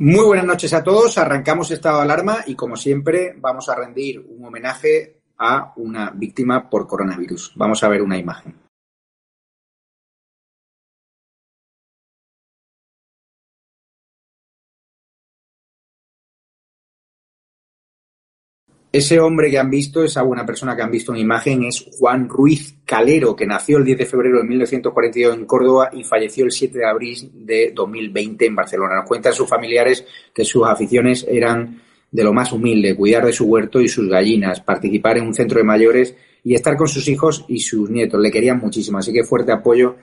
Muy buenas noches a todos. Arrancamos estado de alarma y, como siempre, vamos a rendir un homenaje a una víctima por coronavirus. Vamos a ver una imagen. Ese hombre que han visto, esa buena persona que han visto en imagen, es Juan Ruiz Calero, que nació el 10 de febrero de 1942 en Córdoba y falleció el 7 de abril de 2020 en Barcelona. Nos cuentan sus familiares que sus aficiones eran de lo más humilde, cuidar de su huerto y sus gallinas, participar en un centro de mayores y estar con sus hijos y sus nietos. Le querían muchísimo, así que fuerte apoyo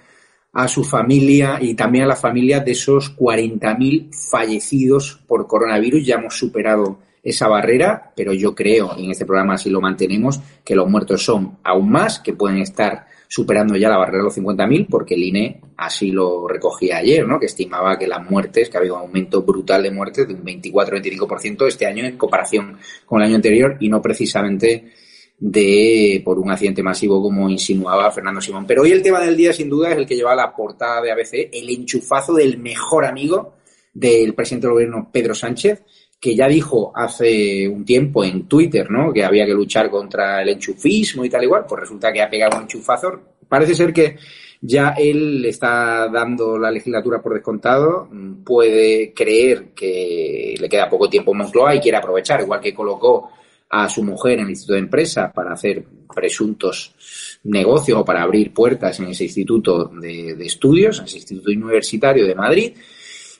a su familia y también a la familia de esos 40.000 fallecidos por coronavirus. Ya hemos superado esa barrera, pero yo creo, en este programa si lo mantenemos, que los muertos son aún más, que pueden estar superando ya la barrera de los 50.000, porque el INE así lo recogía ayer, ¿no? que estimaba que las muertes, que ha habido un aumento brutal de muertes de un 24-25% este año en comparación con el año anterior y no precisamente de por un accidente masivo como insinuaba Fernando Simón. Pero hoy el tema del día sin duda es el que lleva la portada de ABC, el enchufazo del mejor amigo del presidente del gobierno Pedro Sánchez, que ya dijo hace un tiempo en Twitter, ¿no? Que había que luchar contra el enchufismo y tal igual, pues resulta que ha pegado un enchufazo. Parece ser que ya él está dando la legislatura por descontado, puede creer que le queda poco tiempo en Moncloa y quiere aprovechar, igual que colocó a su mujer en el Instituto de Empresa para hacer presuntos negocios o para abrir puertas en ese Instituto de, de Estudios, en ese Instituto Universitario de Madrid,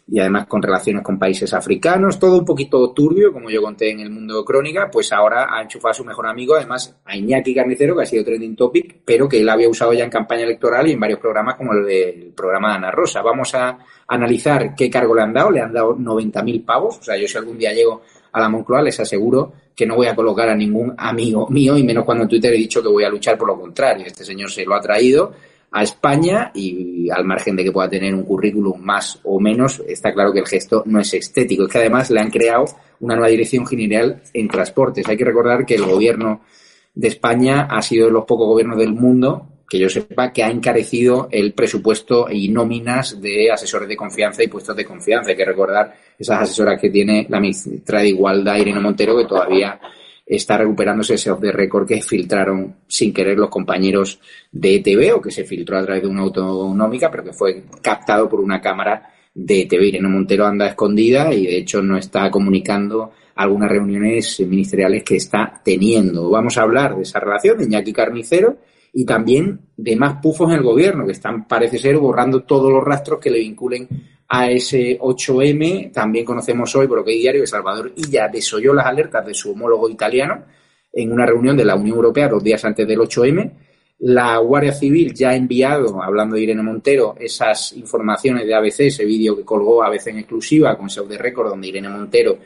y además con relaciones con países africanos, todo un poquito turbio, como yo conté en el mundo crónica, pues ahora ha enchufado a su mejor amigo, además a Iñaki Carnicero, que ha sido trending topic, pero que él había usado ya en campaña electoral y en varios programas como el del programa de Ana Rosa. Vamos a analizar qué cargo le han dado, le han dado 90.000 pavos, o sea, yo si algún día llego a la Moncloa les aseguro que no voy a colocar a ningún amigo mío y menos cuando en Twitter he dicho que voy a luchar por lo contrario. Este señor se lo ha traído a España y al margen de que pueda tener un currículum más o menos, está claro que el gesto no es estético. Es que además le han creado una nueva dirección general en transportes. Hay que recordar que el gobierno de España ha sido de los pocos gobiernos del mundo que yo sepa que ha encarecido el presupuesto y nóminas de asesores de confianza y puestos de confianza. Hay que recordar esas asesoras que tiene la ministra de Igualdad, Irene Montero, que todavía está recuperándose ese off the record que filtraron sin querer los compañeros de ETV o que se filtró a través de una autonómica, pero que fue captado por una cámara de ETV. Irene Montero anda escondida y de hecho no está comunicando algunas reuniones ministeriales que está teniendo. Vamos a hablar de esa relación de Iñaki Carnicero y también de más pufos en el gobierno, que están, parece ser, borrando todos los rastros que le vinculen a ese 8M. También conocemos hoy, por lo que hay diario, que Salvador Illa desoyó las alertas de su homólogo italiano en una reunión de la Unión Europea dos días antes del 8M. La Guardia Civil ya ha enviado, hablando de Irene Montero, esas informaciones de ABC, ese vídeo que colgó ABC en exclusiva con South de Record, donde Irene Montero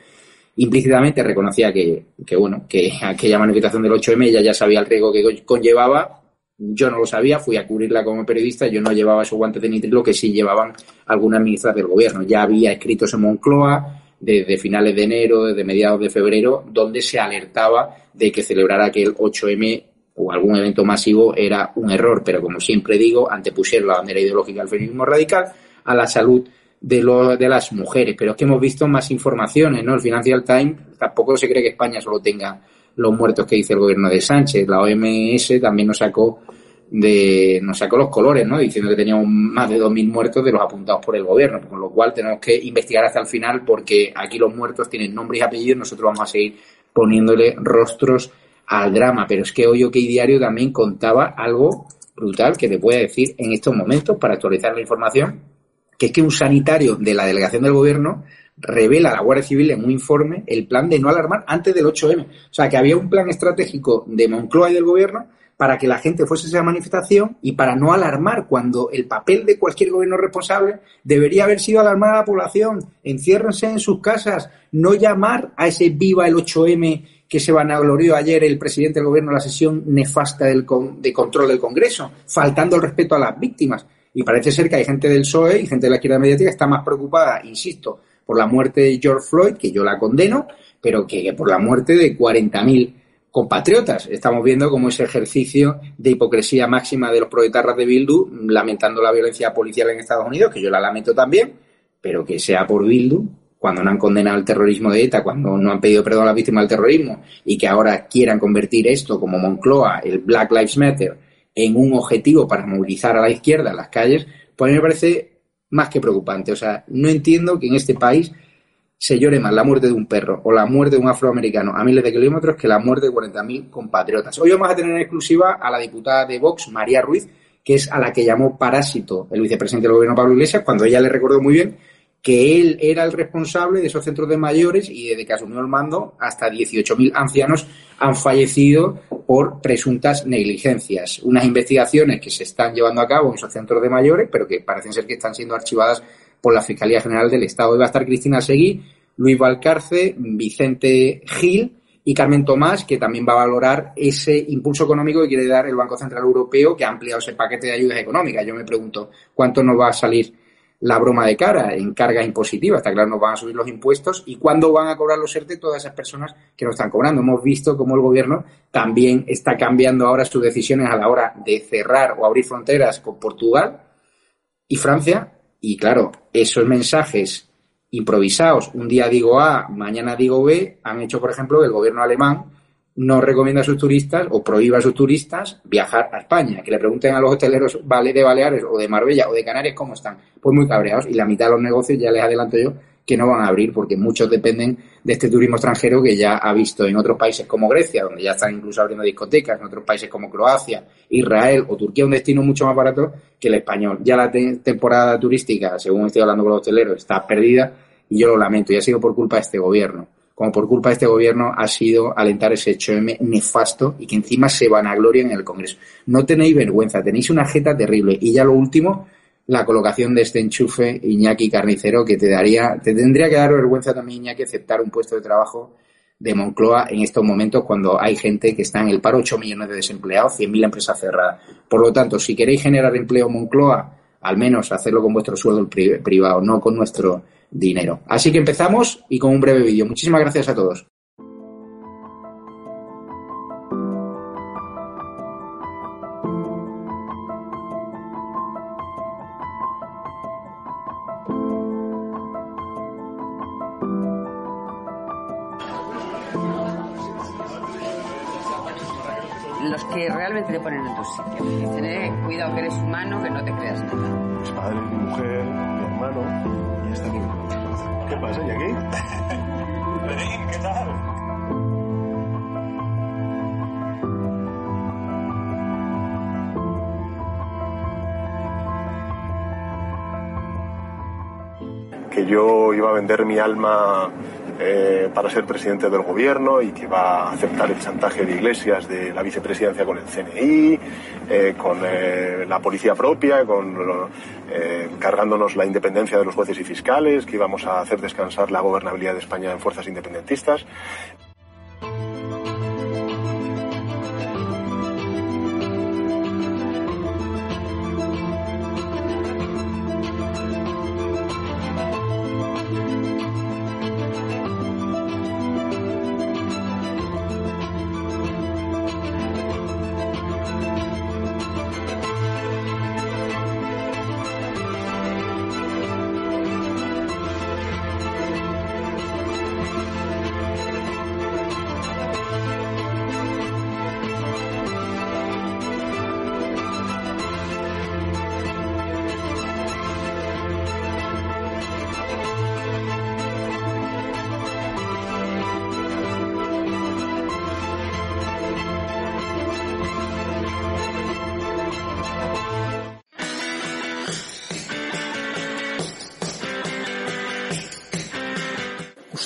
implícitamente reconocía que, que, bueno, que aquella manifestación del 8M ella ya sabía el riesgo que conllevaba yo no lo sabía, fui a cubrirla como periodista, yo no llevaba esos guantes de nitrilo que sí llevaban algunas ministras del gobierno. Ya había escritos en Moncloa desde finales de enero, desde mediados de febrero, donde se alertaba de que celebrar aquel 8M o algún evento masivo era un error, pero como siempre digo, antepusieron la bandera ideológica del feminismo radical a la salud de, lo, de las mujeres. Pero es que hemos visto más informaciones, ¿no? El Financial Times tampoco se cree que España solo tenga los muertos que dice el gobierno de Sánchez. La OMS también nos sacó de nos sacó los colores, ¿no? Diciendo que teníamos más de 2.000 muertos de los apuntados por el gobierno, con lo cual tenemos que investigar hasta el final porque aquí los muertos tienen nombres y apellidos, nosotros vamos a seguir poniéndole rostros al drama, pero es que hoy OK Diario también contaba algo brutal que te voy a decir en estos momentos para actualizar la información, que es que un sanitario de la delegación del gobierno revela la Guardia Civil en un informe el plan de no alarmar antes del 8M. O sea, que había un plan estratégico de Moncloa y del gobierno para que la gente fuese a esa manifestación y para no alarmar cuando el papel de cualquier gobierno responsable debería haber sido alarmar a la población, enciérrense en sus casas, no llamar a ese viva el 8M que se vanaglorió ayer el presidente del gobierno en la sesión nefasta del de control del Congreso, faltando el respeto a las víctimas. Y parece ser que hay gente del PSOE y gente de la izquierda mediática que está más preocupada, insisto, por la muerte de George Floyd, que yo la condeno, pero que, por la muerte de 40.000 compatriotas. Estamos viendo cómo ese ejercicio de hipocresía máxima de los proletarras de Bildu, lamentando la violencia policial en Estados Unidos, que yo la lamento también, pero que sea por Bildu, cuando no han condenado el terrorismo de ETA, cuando no han pedido perdón a las víctimas del terrorismo y que ahora quieran convertir esto como Moncloa, el Black Lives Matter, en un objetivo para movilizar a la izquierda en las calles, pues me parece más que preocupante. O sea, no entiendo que en este país se llore más la muerte de un perro o la muerte de un afroamericano a miles de kilómetros que la muerte de 40.000 compatriotas. Hoy vamos a tener en exclusiva a la diputada de Vox, María Ruiz, que es a la que llamó parásito el vicepresidente del gobierno Pablo Iglesias, cuando ella le recordó muy bien que él era el responsable de esos centros de mayores y desde que asumió el mando hasta 18.000 ancianos han fallecido por presuntas negligencias. Unas investigaciones que se están llevando a cabo en esos centros de mayores, pero que parecen ser que están siendo archivadas por la Fiscalía General del Estado. Hoy va a estar Cristina Seguí, Luis Valcarce, Vicente Gil y Carmen Tomás, que también va a valorar ese impulso económico que quiere dar el Banco Central Europeo, que ha ampliado ese paquete de ayudas económicas. Yo me pregunto, ¿cuánto nos va a salir la broma de cara en carga impositiva? Está claro, nos van a subir los impuestos y cuándo van a cobrar los ERTE todas esas personas que no están cobrando. Hemos visto cómo el gobierno también está cambiando ahora sus decisiones a la hora de cerrar o abrir fronteras con Portugal y Francia y claro, esos mensajes improvisados, un día digo A, mañana digo B, han hecho, por ejemplo, el gobierno alemán no recomienda a sus turistas o prohíba a sus turistas viajar a España. Que le pregunten a los hoteleros de Baleares o de Marbella o de Canarias cómo están. Pues muy cabreados. Y la mitad de los negocios, ya les adelanto yo, que no van a abrir porque muchos dependen de este turismo extranjero que ya ha visto en otros países como Grecia, donde ya están incluso abriendo discotecas, en otros países como Croacia, Israel o Turquía, un destino mucho más barato que el español. Ya la temporada turística, según estoy hablando con los hoteleros, está perdida y yo lo lamento y ha sido por culpa de este gobierno. Como por culpa de este gobierno ha sido alentar ese 8M nefasto y que encima se van a gloria en el Congreso. No tenéis vergüenza, tenéis una jeta terrible. Y ya lo último, la colocación de este enchufe Iñaki Carnicero que te daría, te tendría que dar vergüenza también Iñaki aceptar un puesto de trabajo de Moncloa en estos momentos cuando hay gente que está en el paro, 8 millones de desempleados, 100.000 empresas cerradas. Por lo tanto, si queréis generar empleo Moncloa, al menos hacerlo con vuestro sueldo privado, no con nuestro dinero. Así que empezamos y con un breve vídeo. Muchísimas gracias a todos. los que realmente te ponen en tu sitio. Dicen, eh, cuidado que eres humano, que no te creas nada. Mis padres, mi mujer, mi hermano, y hasta aquí. ¿Qué pasa, Jackie? Berín, ¿qué tal? Que yo iba a vender mi alma eh, para ser presidente del gobierno y que va a aceptar el chantaje de Iglesias de la vicepresidencia con el CNI, eh, con eh, la policía propia, con cargándonos la independencia de los jueces y fiscales, que íbamos a hacer descansar la gobernabilidad de España en fuerzas independentistas.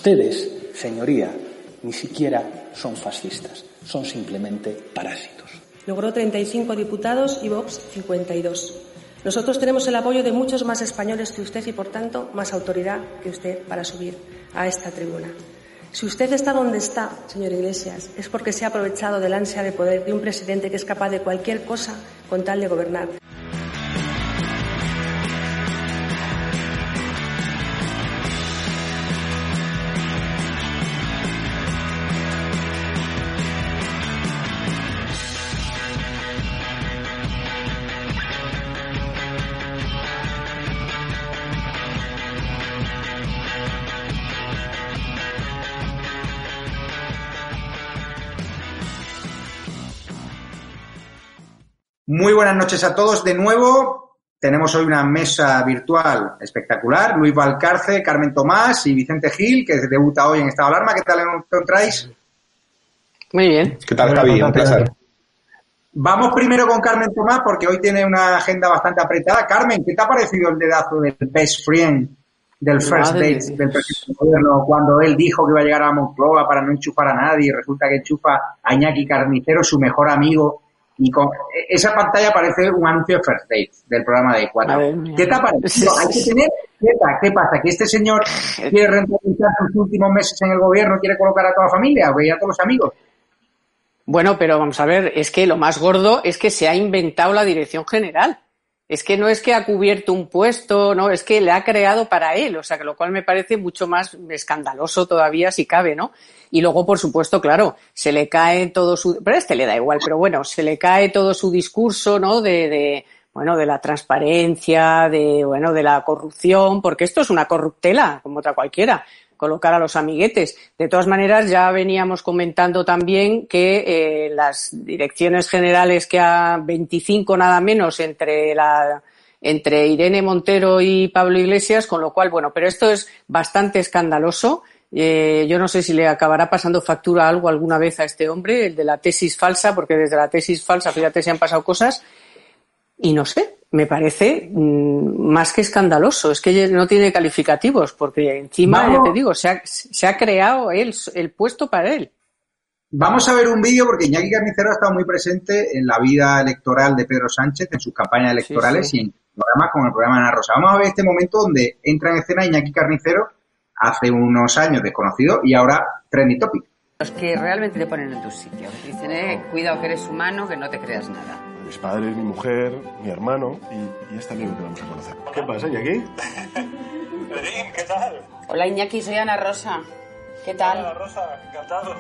Ustedes, señoría, ni siquiera son fascistas, son simplemente parásitos. Logró 35 diputados y Vox 52. Nosotros tenemos el apoyo de muchos más españoles que usted y, por tanto, más autoridad que usted para subir a esta tribuna. Si usted está donde está, señor Iglesias, es porque se ha aprovechado del ansia de poder de un presidente que es capaz de cualquier cosa con tal de gobernar. Muy buenas noches a todos de nuevo. Tenemos hoy una mesa virtual espectacular. Luis Valcarce, Carmen Tomás y Vicente Gil, que debuta hoy en Estado de Alarma. ¿Qué tal encontráis? Muy bien. ¿Qué tal, Javi? Un placer. Vamos primero con Carmen Tomás porque hoy tiene una agenda bastante apretada. Carmen, ¿qué te ha parecido el dedazo del best friend del first date del presidente del gobierno cuando él dijo que iba a llegar a Moncloa para no enchufar a nadie y resulta que enchufa a Iñaki Carnicero, su mejor amigo, y con esa pantalla parece un anuncio de First Date del programa de Cuatro. ¿Qué te ha parecido? Hay que tener ¿Qué pasa? ¿Que este señor quiere rentabilizar sus últimos meses en el gobierno, quiere colocar a toda la familia o a todos los amigos? Bueno, pero vamos a ver, es que lo más gordo es que se ha inventado la dirección general. Es que no es que ha cubierto un puesto, no, es que le ha creado para él, o sea, que lo cual me parece mucho más escandaloso todavía si cabe, ¿no? Y luego, por supuesto, claro, se le cae todo su, pero este le da igual, pero bueno, se le cae todo su discurso, ¿no? De, de bueno, de la transparencia, de, bueno, de la corrupción, porque esto es una corruptela, como otra cualquiera colocar a los amiguetes. De todas maneras, ya veníamos comentando también que eh, las direcciones generales que a 25 nada menos entre la entre Irene Montero y Pablo Iglesias, con lo cual, bueno, pero esto es bastante escandaloso. Eh, yo no sé si le acabará pasando factura algo alguna vez a este hombre, el de la tesis falsa, porque desde la tesis falsa, fíjate, se han pasado cosas. Y no sé, me parece mm, más que escandaloso. Es que no tiene calificativos, porque encima, ya te digo, se ha, se ha creado él, el puesto para él. Vamos a ver un vídeo porque Iñaki Carnicero ha estado muy presente en la vida electoral de Pedro Sánchez, en sus campañas electorales y en programas como el programa Ana Rosa. Vamos a ver este momento donde entra en escena Iñaki Carnicero hace unos años desconocido y ahora trending topic. Los que realmente te ponen en tu sitio. Dicen, eh, cuidado que eres humano, que no te creas nada mis padres, mi mujer, mi hermano y, este amigo que vamos a conocer. ¿Qué pasa, Iñaki? ¿qué tal? Hola, Iñaki, soy Ana Rosa. ¿Qué tal? Hola, Rosa, encantado.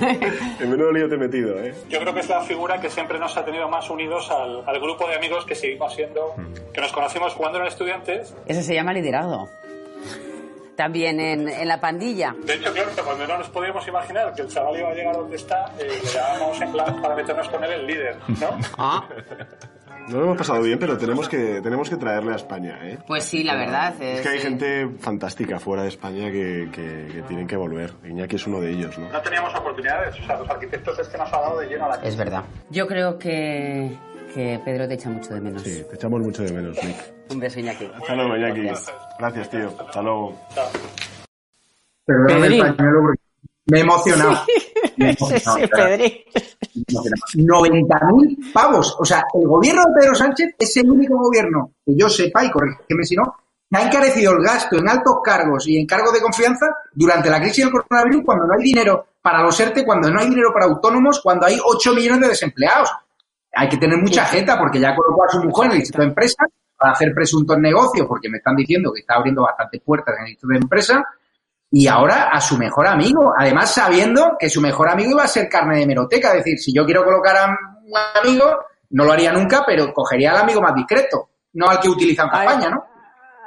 en menudo lío te he metido, ¿eh? Yo creo que es la figura que siempre nos ha tenido más unidos al, al grupo de amigos que seguimos siendo, hmm. que nos conocimos jugando en estudiantes. Ese se llama liderazgo también en, en, la pandilla. De hecho, claro, cuando no nos podíamos imaginar que el chaval iba a llegar donde está, eh, le llamábamos en plan para meternos con él el líder, ¿no? Ah. No lo hemos pasado bien, pero tenemos que, tenemos que traerle a España, ¿eh? Pues sí, la verdad. Es, que hay gente fantástica fuera de España que, que, tienen que volver. Iñaki es uno de ellos, ¿no? No teníamos oportunidades, o sea, los arquitectos es que nos ha dado de lleno a la Es verdad. Yo creo que, que Pedro te echa mucho de menos. Sí, te echamos mucho de menos, Nick. Un beso, Iñaki. Hasta luego, Iñaki. Gracias, tío. Hasta luego. me he emocionado. Me he emocionado. Sí, 90.000 pavos. O sea, el gobierno de Pedro Sánchez es el único gobierno que yo sepa, y corrígeme si no, que ha encarecido el gasto en altos cargos y en cargos de confianza durante la crisis del coronavirus cuando no hay dinero para los ERTE, cuando no hay dinero para autónomos, cuando hay 8 millones de desempleados. Hay que tener mucha jeta porque ya colocó a su mujer en el distrito de empresa para hacer presuntos negocios, porque me están diciendo que está abriendo bastantes puertas en el distrito de empresa, y ahora a su mejor amigo, además sabiendo que su mejor amigo iba a ser carne de meroteca, es decir, si yo quiero colocar a un amigo, no lo haría nunca, pero cogería al amigo más discreto, no al que utiliza en campaña, ¿no?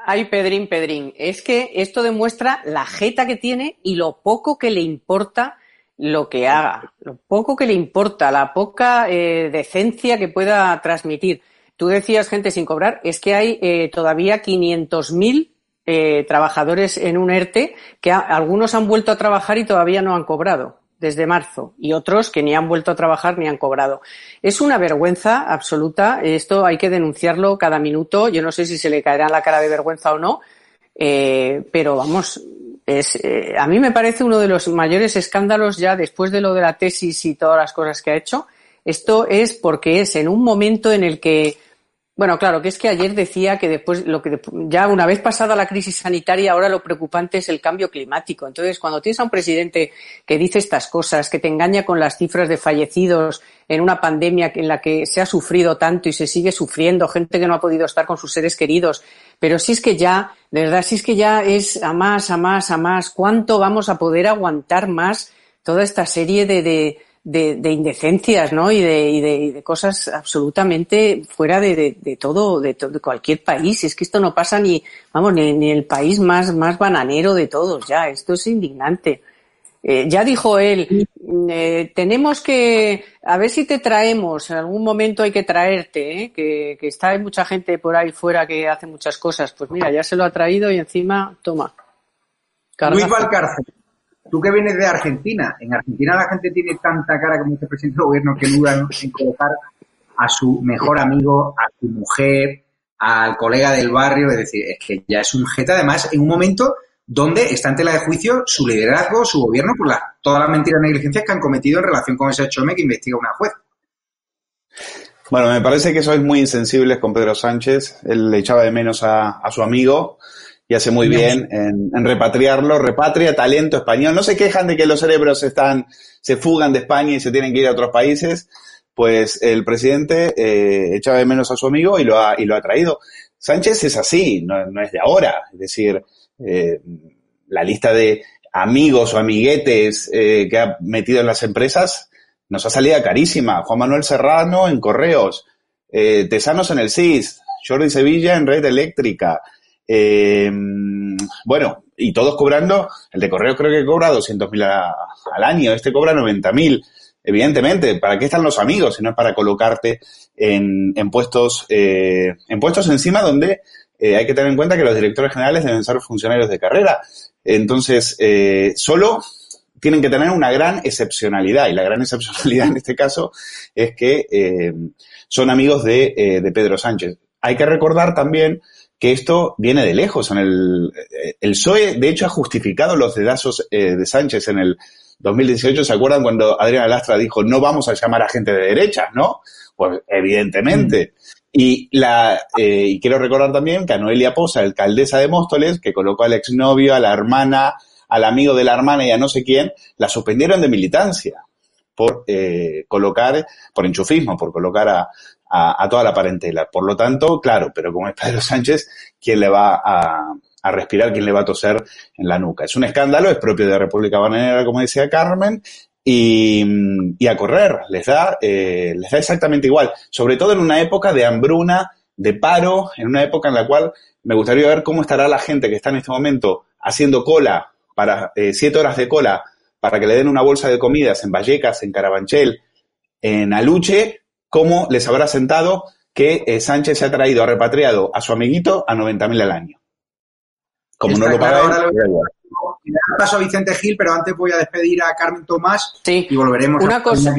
Ay, Pedrín, Pedrín, es que esto demuestra la jeta que tiene y lo poco que le importa lo que haga, lo poco que le importa, la poca eh, decencia que pueda transmitir. Tú decías gente sin cobrar, es que hay eh, todavía 500.000 eh, trabajadores en un ERTE que algunos han vuelto a trabajar y todavía no han cobrado desde marzo y otros que ni han vuelto a trabajar ni han cobrado. Es una vergüenza absoluta. Esto hay que denunciarlo cada minuto. Yo no sé si se le caerá la cara de vergüenza o no, eh, pero vamos, es, eh, a mí me parece uno de los mayores escándalos ya después de lo de la tesis y todas las cosas que ha hecho. Esto es porque es en un momento en el que bueno, claro, que es que ayer decía que después, lo que ya una vez pasada la crisis sanitaria, ahora lo preocupante es el cambio climático. Entonces, cuando tienes a un presidente que dice estas cosas, que te engaña con las cifras de fallecidos en una pandemia en la que se ha sufrido tanto y se sigue sufriendo, gente que no ha podido estar con sus seres queridos, pero si es que ya, de verdad, si es que ya es a más, a más, a más, ¿cuánto vamos a poder aguantar más toda esta serie de, de de, de indecencias, ¿no? Y de, y de, y de, cosas absolutamente fuera de, de todo, de, de, cualquier país. Es que esto no pasa ni, vamos, ni, ni el país más, más bananero de todos ya. Esto es indignante. Eh, ya dijo él, eh, tenemos que, a ver si te traemos, en algún momento hay que traerte, ¿eh? que, que está hay mucha gente por ahí fuera que hace muchas cosas. Pues mira, ya se lo ha traído y encima, toma. Luis Valcárcel, tú que vienes de Argentina, en Argentina la gente tiene tanta cara como este presidente del gobierno que dudan en colocar a su mejor amigo, a su mujer, al colega del barrio, es decir, es que ya es un jeta, además, en un momento donde está en tela de juicio su liderazgo, su gobierno, por todas las mentiras y negligencias que han cometido en relación con ese hecho que investiga una juez. Bueno, me parece que sois muy insensibles con Pedro Sánchez. Él le echaba de menos a, su amigo y hace muy bien en, repatriarlo. Repatria talento español. No se quejan de que los cerebros están, se fugan de España y se tienen que ir a otros países. Pues el presidente eh, echaba de menos a su amigo y lo ha, y lo ha traído. Sánchez es así, no, no es de ahora. Es decir, eh, la lista de amigos o amiguetes eh, que ha metido en las empresas nos ha salido carísima. Juan Manuel Serrano en Correos, eh, Tesanos en el CIS, Jordi Sevilla en Red Eléctrica. Bueno, y todos cobrando, el de Correos creo que cobra 200.000 al año, este cobra 90.000. Evidentemente, ¿para qué están los amigos? Si no es para colocarte en, en puestos, en puestos encima donde eh, hay que tener en cuenta que los directores generales deben ser funcionarios de carrera. Entonces, eh, solo tienen que tener una gran excepcionalidad y la gran excepcionalidad en este caso es que eh, son amigos de, de, Pedro Sánchez. Hay que recordar también que esto viene de lejos. En el, el PSOE, de hecho, ha justificado los dedazos de Sánchez en el 2018. ¿Se acuerdan cuando Adriana Lastra dijo no vamos a llamar a gente de derecha, no? Pues evidentemente. Mm. Y, la, eh, y quiero recordar también que a Noelia Posa, alcaldesa de Móstoles, que colocó al exnovio, a la hermana, al amigo de la hermana y a no sé quién, la suspendieron de militancia por eh, colocar, por enchufismo, por colocar a, a, toda la parentela. Por lo tanto, claro, pero como es Pedro Sánchez, ¿quién le va a, a respirar, quién le va a toser en la nuca? Es un escándalo, es propio de República Bananera, como decía Carmen, y, a correr. Les da, eh, les da exactamente igual. Sobre todo en una época de hambruna, de paro, en una época en la cual me gustaría ver cómo estará la gente que está en este momento haciendo cola para eh, siete horas de cola para que le den una bolsa de comidas en Vallecas, en Carabanchel, en Aluche, cómo les habrá sentado que eh, Sánchez se ha traído, ha repatriado a su amiguito a 90.000 al año. Como no lo paga paso a Vicente Gil, pero antes voy a despedir a Carmen Tomás y volveremos una a cosa,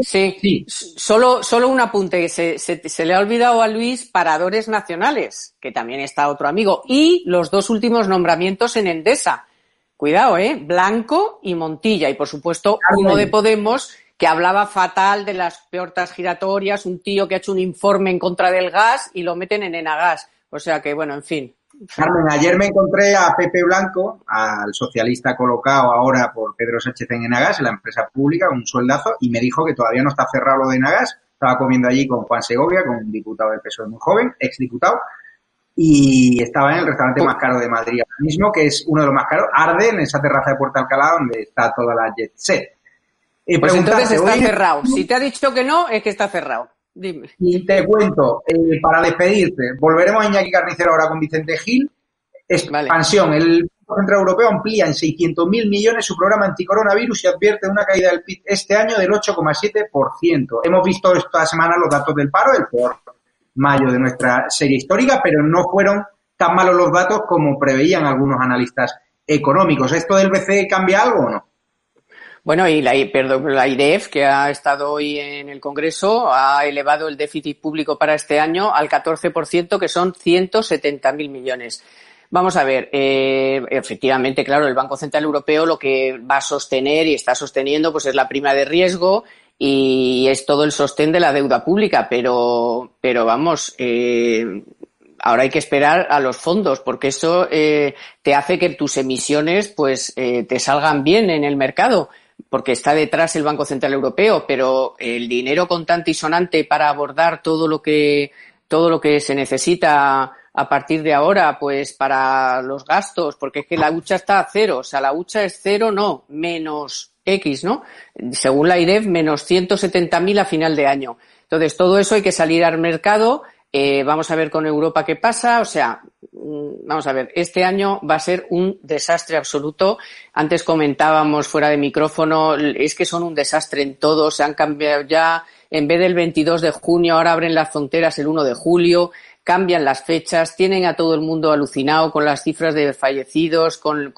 sí, sí, Solo, solo un apunte. Se, se, le ha olvidado a Luis Paradores Nacionales, que también está otro amigo, y los dos últimos nombramientos en Endesa. Cuidado, ¿eh? Blanco y Montilla. Y por supuesto, uno de Podemos que hablaba fatal de las puertas giratorias, un tío que ha hecho un informe en contra del gas y lo meten en Enagas. O sea que, bueno, en fin. Carmen, ayer me encontré a Pepe Blanco, al socialista colocado ahora por Pedro Sánchez en Enagas, en la empresa pública, un sueldazo, y me dijo que todavía no está cerrado lo de Enagas. Estaba comiendo allí con Juan Segovia, con un diputado del PSOE muy joven, exdiputado, y estaba en el restaurante más caro de Madrid ahora mismo, que es uno de los más caros, Arde, en esa terraza de Puerto Alcalá donde está toda la jet set. Pues entonces está cerrado. Si te ha dicho que no, es que está cerrado. Y te cuento, eh, para despedirte, volveremos a Iñaki Carnicero ahora con Vicente Gil. Expansión. El Banco Central Europeo amplía en 600.000 millones su programa anticoronavirus y advierte una caída del PIB este año del 8,7%. Hemos visto esta semana los datos del paro, el peor mayo de nuestra serie histórica, pero no fueron tan malos los datos como preveían algunos analistas económicos. ¿Esto del BCE cambia algo o no? Bueno, y la, perdón, IDEF, que ha estado hoy en el Congreso, ha elevado el déficit público para este año al 14%, que son 170.000 millones. Vamos a ver, eh, efectivamente, claro, el Banco Central Europeo lo que va a sostener y está sosteniendo pues es la prima de riesgo y es todo el sostén de la deuda pública, pero, pero vamos, eh, ahora hay que esperar a los fondos porque eso eh, te hace que tus emisiones pues eh, te salgan bien en el mercado porque está detrás el Banco Central Europeo, pero el dinero contante y sonante para abordar todo lo que todo lo que se necesita a partir de ahora, pues para los gastos, porque es que la hucha está a cero, o sea, la hucha es cero, no, menos X, ¿no? Según la IREF, menos 170.000 a final de año. Entonces, todo eso hay que salir al mercado, eh, vamos a ver con Europa qué pasa, o sea, mm, vamos a ver, este año va a ser un desastre absoluto. Antes comentábamos fuera de micrófono, es que son un desastre en todo, se han cambiado ya, en vez del 22 de junio, ahora abren las fronteras el 1 de julio, cambian las fechas, tienen a todo el mundo alucinado con las cifras de fallecidos, con,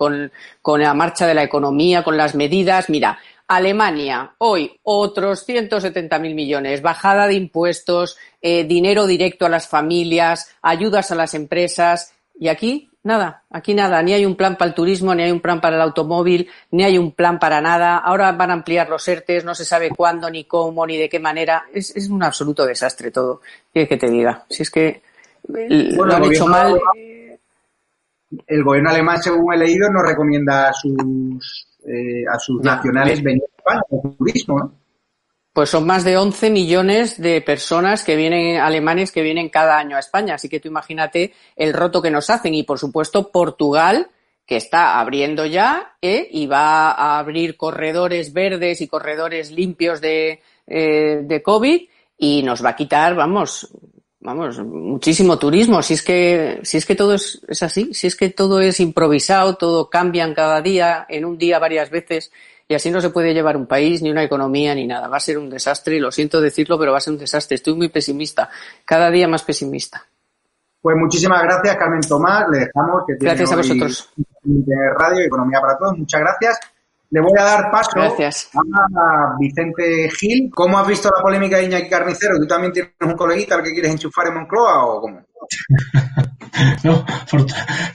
la marcha de la economía, con las medidas. Mira, Alemania, hoy otros 170.000 millones, bajada de impuestos, eh, dinero directo a las familias, ayudas a las empresas. Y aquí, nada, aquí nada. Ni hay un plan para el turismo, ni hay un plan para el automóvil, ni hay un plan para nada. Ahora van a ampliar los ERTES, no se sabe cuándo, ni cómo, ni de qué manera. Es, es un absoluto desastre todo. ¿Qué que te diga? Si es que lo han hecho mal. El gobierno alemán, según he leído, no recomienda sus eh, a sus nacionales venir a España turismo, ¿no? Pues son más de 11 millones de personas que vienen, alemanes que vienen cada año a España. Así que tú imagínate el roto que nos hacen. Y por supuesto, Portugal, que está abriendo ya ¿eh? y va a abrir corredores verdes y corredores limpios de, eh, de COVID y nos va a quitar, vamos, vamos, muchísimo turismo. Si es que, si es que todo es, es así, si es que todo es improvisado, todo cambian cada día, en un día varias veces, y así no se puede llevar un país, ni una economía, ni nada. Va a ser un desastre, y lo siento decirlo, pero va a ser un desastre. Estoy muy pesimista, cada día más pesimista. Pues muchísimas gracias, Carmen Tomás. Le dejamos que Gracias a vosotros. De Radio Economía para Todos. Muchas gracias. Le voy a dar paso Gracias. a Vicente Gil. ¿Cómo has visto la polémica de Iñaki Carnicero? ¿Tú también tienes un coleguita al que quieres enchufar en Moncloa o cómo? no,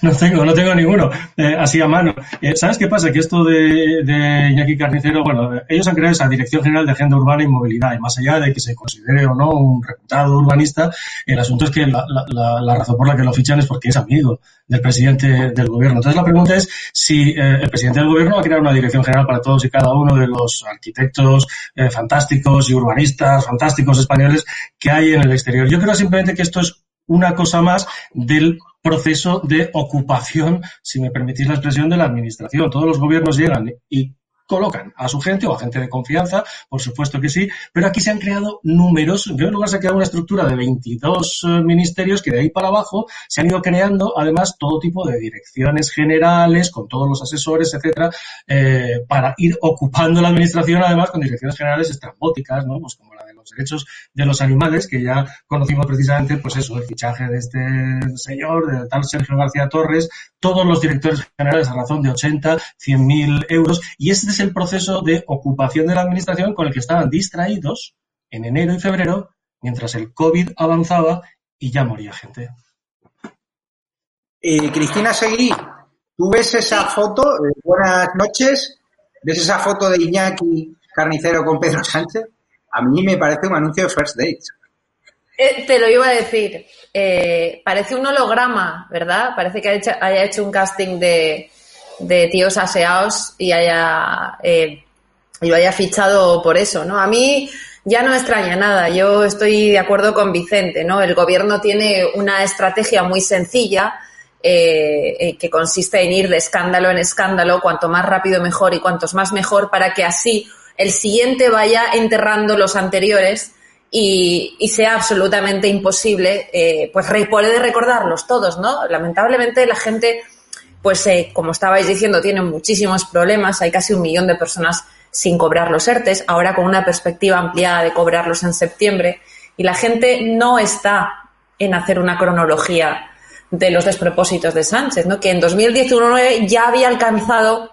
no tengo, no tengo ninguno eh, así a mano. Eh, ¿Sabes qué pasa? Que esto de, de, Iñaki Carnicero, bueno, ellos han creado esa Dirección General de Agenda Urbana y Movilidad, y más allá de que se considere o no un reputado urbanista, el asunto es que la, razón por la que lo fichan es porque es amigo del presidente del gobierno. Entonces la pregunta es si eh, el presidente del gobierno va a crear una dirección general para todos y cada uno de los arquitectos fantásticos y urbanistas fantásticos españoles que hay en el exterior. Yo creo simplemente que esto es una cosa más del proceso de ocupación, si me permitís la expresión, de la administración. Todos los gobiernos llegan y colocan a su gente o a gente de confianza, por supuesto que sí, pero aquí se han creado números. En primer lugar, se ha creado una estructura de 22 eh, ministerios que de ahí para abajo se han ido creando, además, todo tipo de direcciones generales, con todos los asesores, etcétera, eh, para ir ocupando la administración, además, con direcciones generales estrambóticas, ¿no? Pues como los derechos de los animales, que ya conocimos precisamente, pues eso, el fichaje de este señor, de tal Sergio García Torres, todos los directores generales a razón de 80, 100 mil euros, y este es el proceso de ocupación de la administración con el que estaban distraídos en enero y febrero, mientras el COVID avanzaba y ya moría gente. Eh, Cristina Seguí, ¿tú ves esa foto? Eh, buenas noches. ¿Ves esa foto de Iñaki Carnicero con Pedro Sánchez? A mí me parece un anuncio de First Dates. Eh, te lo iba a decir. Eh, parece un holograma, ¿verdad? Parece que haya hecho, un casting de, de tíos aseados y haya, eh, y lo haya fichado por eso, ¿no? A mí ya no extraña nada. Yo estoy de acuerdo con Vicente, ¿no? El gobierno tiene una estrategia muy sencilla eh, eh, que consiste en ir de escándalo en escándalo, cuanto más rápido mejor y cuantos más mejor, para que así el siguiente vaya enterrando los anteriores y, sea absolutamente imposible, eh, pues poder recordarlos todos, ¿no? Lamentablemente la gente pues eh, como estabais diciendo, tienen muchísimos problemas. Hay casi un millón de personas sin cobrar los ERTES, ahora con una perspectiva ampliada de cobrarlos en septiembre. Y la gente no está en hacer una cronología de los despropósitos de Sánchez, ¿no? que en 2019 ya había alcanzado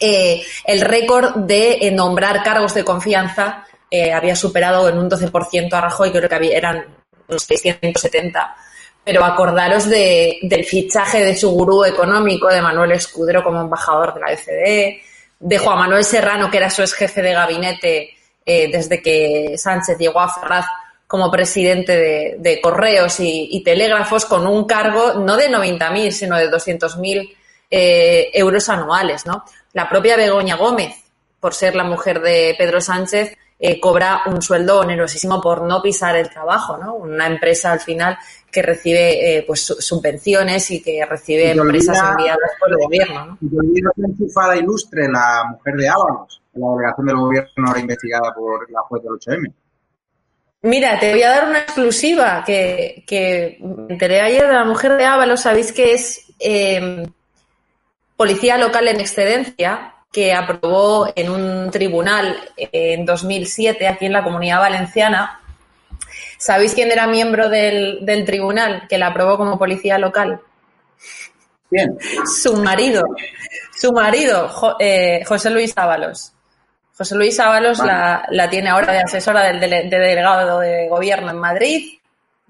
eh, el récord de eh, nombrar cargos de confianza, eh, había superado en un 12% a Rajoy, creo que eran unos 670 pero acordaros de, del fichaje de su gurú económico, de Manuel Escudero como embajador de la FCD, de Juan Manuel Serrano, que era su ex jefe de gabinete desde que Sánchez llegó a Ferraz como presidente de, Correos y, y, Telégrafos, con un cargo no de 90.000, sino de 200.000 eh, euros anuales. ¿no? La propia Begoña Gómez, por ser la mujer de Pedro Sánchez, eh, cobra un sueldo onerosísimo por no pisar el trabajo, ¿no? Una empresa al final que recibe eh, pues subvenciones y que recibe y empresas olvida, enviadas por el gobierno. ¿no? Y olvida enchufada ilustre la mujer de Ábalos, la delegación del gobierno ahora investigada por la juez del 8M. Mira, te voy a dar una exclusiva que, que me enteré ayer de la mujer de Ábalos. Sabéis que es eh, policía local en excedencia que aprobó en un tribunal en 2007 aquí en la Comunidad Valenciana. ¿Sabéis quién era miembro del, del tribunal que la aprobó como policía local? Bien. Su marido. Su marido, Jo- eh, José Luis Ábalos. José Luis Ábalos Vale. la, la tiene ahora de asesora del dele- de delegado de gobierno en Madrid,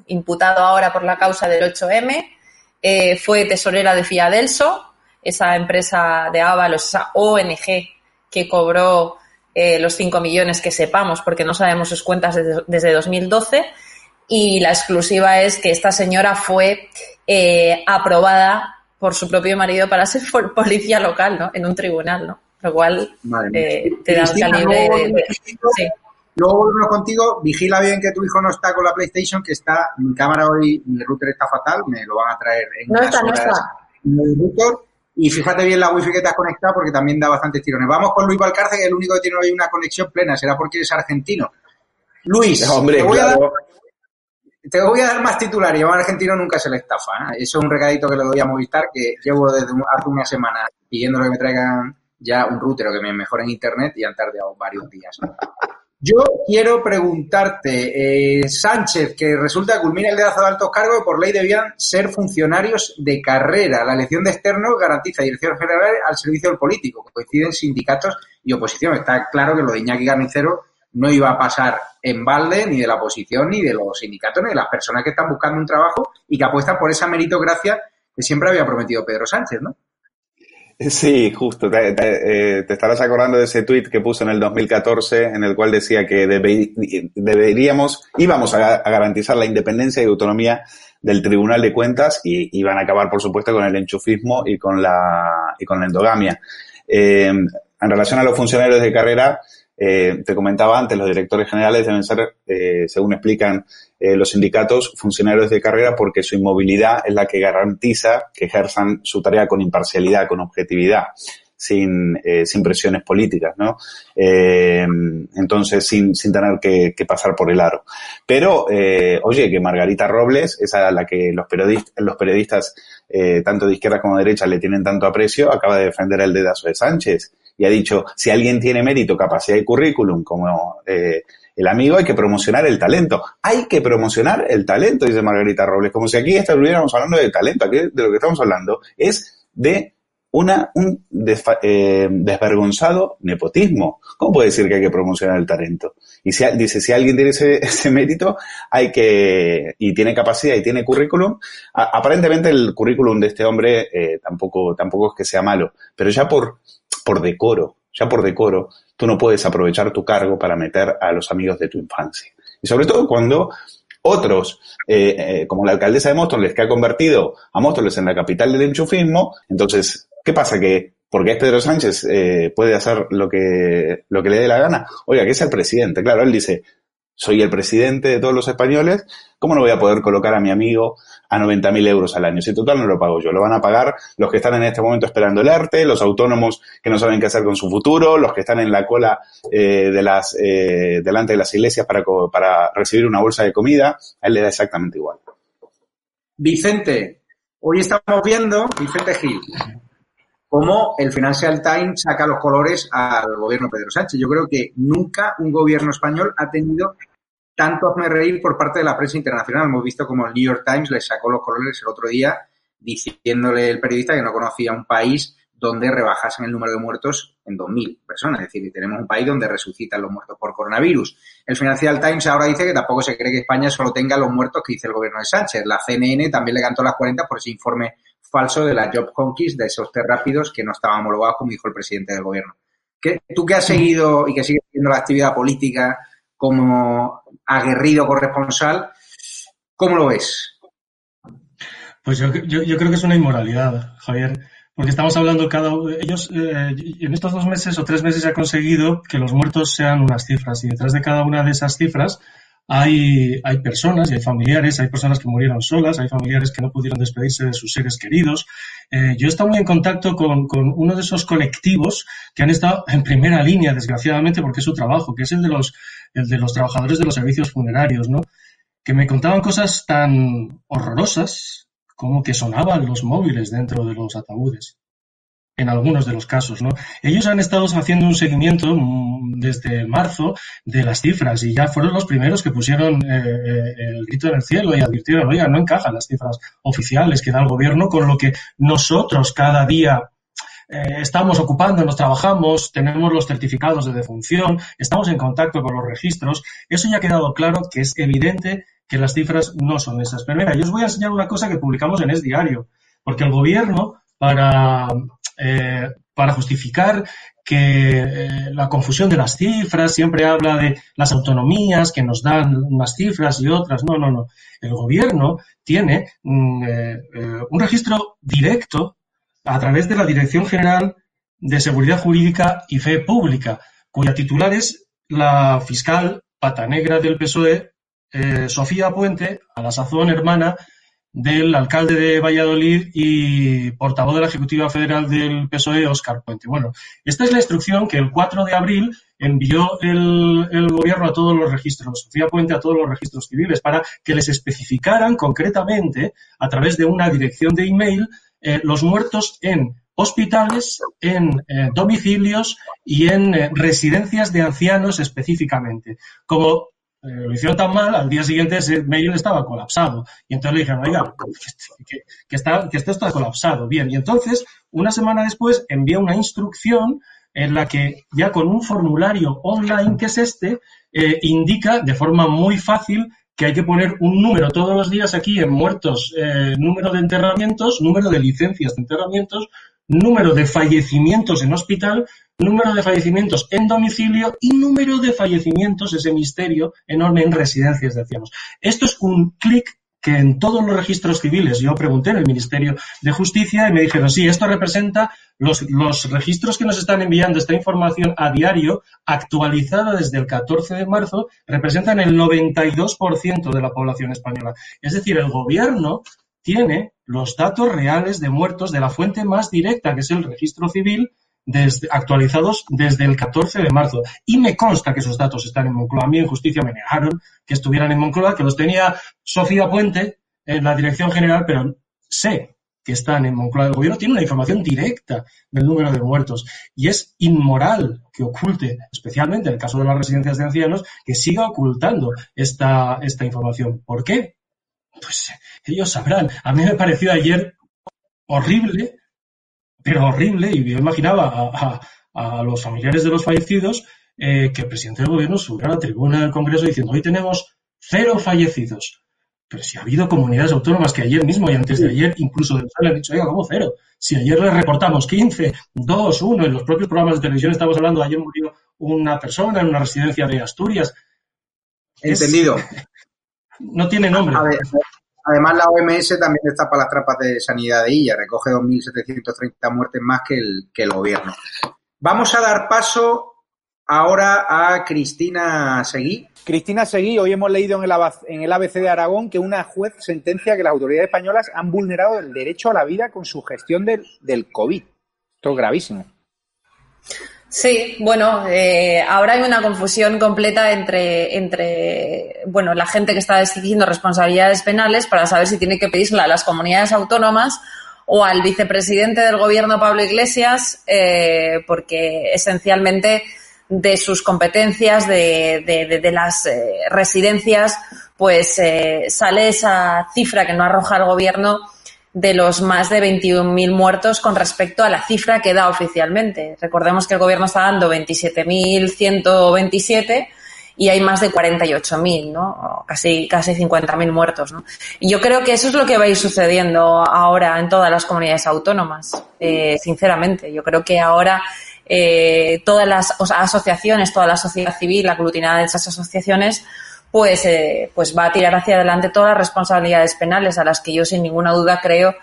imputado ahora por la causa del 8M. Eh, fue tesorera de Fiadelso, esa empresa de Ábalos, esa ONG que cobró eh, los 5 millones que sepamos, porque no sabemos sus cuentas desde, desde 2012. Y la exclusiva es que esta señora fue eh, aprobada por su propio marido para ser pol- policía local, ¿no? En un tribunal, ¿no? Lo cual eh, te da un calibre de... de- sí. Luego volvemos contigo. Vigila bien que tu hijo no está con la PlayStation, que está, mi cámara hoy, mi router está fatal, me lo van a traer en No unas está, no está. el router. Y fíjate bien la wifi que te has conectado porque también da bastantes tirones. Vamos con Luis Valcarce, que es el único que tiene hoy una conexión plena. Será porque eres argentino. Luis, Hombre, te, voy a dar, te voy a dar más titulares. A un argentino nunca se le estafa. ¿eh? Eso es un regalito que le doy a Movistar, que llevo desde hace una semana pidiéndole que me traigan ya un router o que me mejoren internet y han tardado varios días. Yo quiero preguntarte, eh, Sánchez, que resulta culmina el dedazo de altos cargos por ley debían ser funcionarios de carrera. La elección de externos garantiza dirección general al servicio del político. Coinciden sindicatos y oposición. Está claro que lo de Iñaki Garnicero no iba a pasar en balde ni de la oposición, ni de los sindicatos, ni de las personas que están buscando un trabajo y que apuestan por esa meritocracia que siempre había prometido Pedro Sánchez, ¿no? Sí, justo. Eh, te estarás acordando de ese tuit que puso en el 2014 en el cual decía que debe- deberíamos, íbamos a, a garantizar la independencia y autonomía del Tribunal de Cuentas y iban a acabar, por supuesto, con el enchufismo y con la, y con la endogamia. Eh, en relación a los funcionarios de carrera, eh, te comentaba antes, los directores generales deben ser, eh, según explican eh, los sindicatos, funcionarios de carrera porque su inmovilidad es la que garantiza que ejerzan su tarea con imparcialidad, con objetividad, sin, eh, sin presiones políticas, ¿no? Eh, entonces, sin, sin tener que, que pasar por el aro. Pero, eh, oye, que Margarita Robles, esa a la que los periodistas, los periodistas eh, tanto de izquierda como de derecha le tienen tanto aprecio, acaba de defender el dedazo de Sánchez y ha dicho, si alguien tiene mérito, capacidad y currículum, como eh, el amigo, hay que promocionar el talento. Hay que promocionar el talento, dice Margarita Robles, como si aquí estuviéramos hablando de talento. Aquí de lo que estamos hablando es de una, un eh, desvergonzado nepotismo. ¿Cómo puede decir que hay que promocionar el talento? Y si, dice, si alguien tiene ese, mérito, hay que, y tiene capacidad y tiene currículum, aparentemente el currículum de este hombre eh, tampoco, tampoco es que sea malo, pero ya por, por decoro, ya por decoro, tú no puedes aprovechar tu cargo para meter a los amigos de tu infancia. Y sobre todo cuando otros, eh, eh, como la alcaldesa de Móstoles, que ha convertido a Móstoles en la capital del enchufismo, entonces, ¿qué pasa? Que porque es Pedro Sánchez, eh, puede hacer lo que, lo que le dé la gana. Oiga, que es el presidente. Claro, él dice, soy el presidente de todos los españoles, ¿cómo no voy a poder colocar a mi amigo a 90.000 euros al año? Si total no lo pago yo, lo van a pagar los que están en este momento esperando el ERTE, los autónomos que no saben qué hacer con su futuro, los que están en la cola eh, de las, eh, delante de las iglesias para recibir una bolsa de comida, a él le da exactamente igual. Vicente, hoy estamos viendo, Vicente Gil, cómo el Financial Times saca los colores al gobierno Pedro Sánchez. Yo creo que nunca un gobierno español ha tenido tanto hazme reír por parte de la prensa internacional. Hemos visto como el New York Times le sacó los colores el otro día diciéndole el periodista que no conocía un país donde rebajasen el número de muertos en 2.000 personas. Es decir, que tenemos un país donde resucitan los muertos por coronavirus. El Financial Times ahora dice que tampoco se cree que España solo tenga los muertos que dice el gobierno de Sánchez. La CNN también le cantó las 40 por ese informe falso de la Job Conquist, de esos test rápidos que no estaban homologados, como dijo el presidente del gobierno. ¿Qué- tú que has seguido y que sigues siguiendo la actividad política como aguerrido corresponsal, ¿cómo lo ves? Pues yo, yo, creo que es una inmoralidad, Javier, porque estamos hablando cada ellos eh, en estos dos meses o tres meses se ha conseguido que los muertos sean unas cifras y detrás de cada una de esas cifras hay, hay personas hay familiares, hay personas que murieron solas, hay familiares que no pudieron despedirse de sus seres queridos. Eh, yo he estado muy en contacto con, con, uno de esos colectivos que han estado en primera línea, desgraciadamente, porque es su trabajo, que es el de los, el de los trabajadores de los servicios funerarios, ¿no? Que me contaban cosas tan horrorosas como que sonaban los móviles dentro de los ataúdes en algunos de los casos, ¿no? Ellos han estado haciendo un seguimiento mm, desde marzo de las cifras y ya fueron los primeros que pusieron eh, eh, el grito en el cielo y advirtieron, oiga, no encajan las cifras oficiales que da el gobierno con lo que nosotros cada día eh, estamos ocupándonos, trabajamos, tenemos los certificados de defunción, estamos en contacto con los registros. Eso ya ha quedado claro que es evidente que las cifras no son esas. Pero mira, yo os voy a enseñar una cosa que publicamos en Es Diario, porque el gobierno para eh, para justificar que eh, la confusión de las cifras, siempre habla de las autonomías que nos dan unas cifras y otras. No, no, no. El gobierno tiene mm, eh, un registro directo a través de la Dirección General de Seguridad Jurídica y Fe Pública, cuya titular es la fiscal pata negra del PSOE, Sofía Puente, a la sazón hermana del alcalde de Valladolid y portavoz de la Ejecutiva Federal del PSOE, Óscar Puente. Bueno, esta es la instrucción que el 4 de abril envió el, gobierno a todos los registros, Sofía Puente a todos los registros civiles, para que les especificaran concretamente, a través de una dirección de email, eh, los muertos en hospitales, en eh, domicilios y en eh, residencias de ancianos específicamente. Como lo hicieron tan mal, al día siguiente ese mail estaba colapsado. Y entonces le dijeron, oiga, que, que, está, que esto está colapsado. Bien, y entonces, una semana después, envía una instrucción en la que ya con un formulario online que es este, eh, indica de forma muy fácil que hay que poner un número todos los días aquí en muertos, eh, número de enterramientos, número de licencias de enterramientos, número de fallecimientos en hospital, número de fallecimientos en domicilio y número de fallecimientos, ese misterio enorme en residencias de ancianos. Esto es un clic que en todos los registros civiles, yo pregunté en el Ministerio de Justicia y me dijeron, sí, esto representa los, los registros que nos están enviando esta información a diario, actualizada desde el 14 de marzo, representan el 92% de la población española. Es decir, el gobierno tiene los datos reales de muertos de la fuente más directa, que es el registro civil, actualizados desde el 14 de marzo. Y me consta que esos datos están en Moncloa. A mí en justicia me negaron que estuvieran en Moncloa, que los tenía Sofía Puente en la dirección general, pero sé que están en Moncloa. El gobierno tiene una información directa del número de muertos y es inmoral que oculte, especialmente en el caso de las residencias de ancianos, que siga ocultando esta, esta información. ¿Por qué? Pues ellos sabrán. A mí me pareció ayer horrible, pero horrible, y yo imaginaba a, los familiares de los fallecidos eh, que el presidente del gobierno subiera a la tribuna del Congreso diciendo hoy tenemos cero fallecidos. Pero si ha habido comunidades autónomas que ayer mismo y antes de ayer, incluso le han dicho, oiga, ¿cómo cero? Si ayer le reportamos 15, 2, 1, en los propios programas de televisión estamos hablando, ayer murió una persona en una residencia de Asturias. Entendido. No tiene nombre. además, la OMS también está para las trampas de sanidad de ella, recoge 2.730 muertes más que el, que el gobierno. Vamos a dar paso ahora a Cristina Seguí. Cristina Seguí, hoy hemos leído en el, en el ABC de Aragón que una juez sentencia que las autoridades españolas han vulnerado el derecho a la vida con su gestión del, del COVID. Esto es gravísimo. Sí, bueno, eh, ahora hay una confusión completa entre, entre, bueno, la gente que está exigiendo responsabilidades penales para saber si tiene que pedírsela a las comunidades autónomas o al vicepresidente del gobierno, Pablo Iglesias, eh, porque esencialmente de sus competencias, de, de, de, las eh, residencias, pues eh, sale esa cifra que no arroja el gobierno de los más de 21.000 muertos con respecto a la cifra que da oficialmente. Recordemos que el gobierno está dando 27.127 y hay más de 48.000, ¿no? Casi, casi 50.000 muertos, ¿no? Y yo creo que eso es lo que va a ir sucediendo ahora en todas las comunidades autónomas, eh, sinceramente. Yo creo que ahora eh, todas las asociaciones, toda la sociedad civil aglutinada en esas asociaciones pues, eh, pues va a tirar hacia adelante todas las responsabilidades penales a las que yo sin ninguna duda creo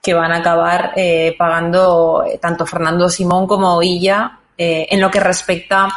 que van a acabar eh, pagando eh, tanto Fernando Simón como Illa en lo que respecta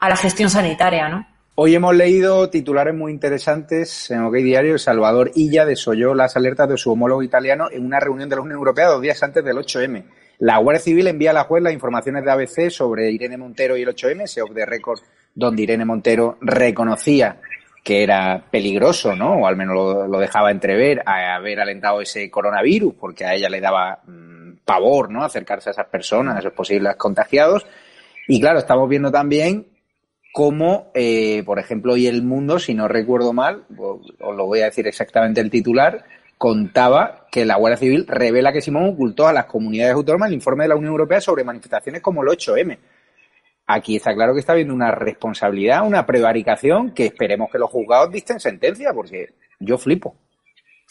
a la gestión sanitaria, ¿no? Hoy hemos leído titulares muy interesantes en OK Diario. Salvador Illa desoyó las alertas de su homólogo italiano en una reunión de la Unión Europea dos días antes del 8M. La Guardia Civil envía a la juez las informaciones de ABC sobre Irene Montero y el 8M, ese off the record donde Irene Montero reconocía que era peligroso, ¿no? O al menos lo, dejaba entrever a haber alentado ese coronavirus, porque a ella le daba mm, pavor, ¿no? Acercarse a esas personas, a esos posibles contagiados. Y claro, estamos viendo también cómo, eh, por ejemplo, hoy El Mundo, si no recuerdo mal, os lo voy a decir exactamente el titular, contaba que la Guardia Civil revela que Simón ocultó a las comunidades autónomas el informe de la Unión Europea sobre manifestaciones como el 8M. Aquí está claro que está habiendo una responsabilidad, una prevaricación que esperemos que los juzgados dicten sentencia, porque yo flipo.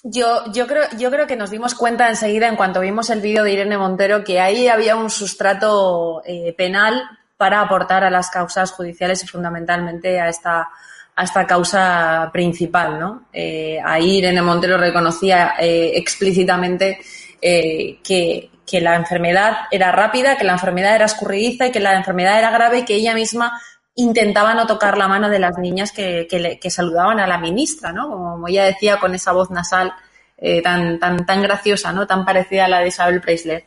Yo, yo, creo, yo creo que nos dimos cuenta enseguida, en cuanto vimos el vídeo de Irene Montero, que ahí había un sustrato eh, penal para aportar a las causas judiciales y fundamentalmente a esta, a esta causa principal. ¿no? Eh, ahí Irene Montero reconocía eh, explícitamente eh, que, la enfermedad era rápida, que la enfermedad era escurridiza y que la enfermedad era grave y que ella misma intentaba no tocar la mano de las niñas que, saludaban a la ministra, ¿no? Como ella decía con esa voz nasal tan, tan, tan graciosa, ¿no? Tan parecida a la de Isabel Preisler.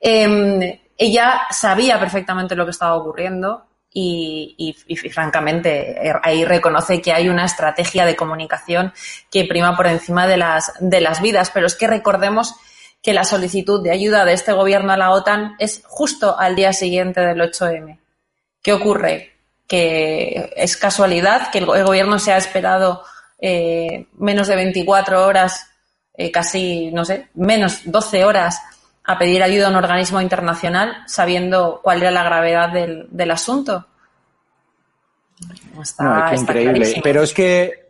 Em, ella sabía perfectamente lo que estaba ocurriendo y, francamente er, ahí reconoce que hay una estrategia de comunicación que prima por encima de las, de las vidas. Pero es que recordemos que la solicitud de ayuda de este gobierno a la OTAN es justo al día siguiente del 8M. ¿Qué ocurre? Que es casualidad que el, gobierno se ha esperado eh, menos de 24 horas, eh, casi, no sé, menos 12 horas a pedir ayuda a un organismo internacional sabiendo cuál era la gravedad del, del asunto. Está, increíble. Pero es que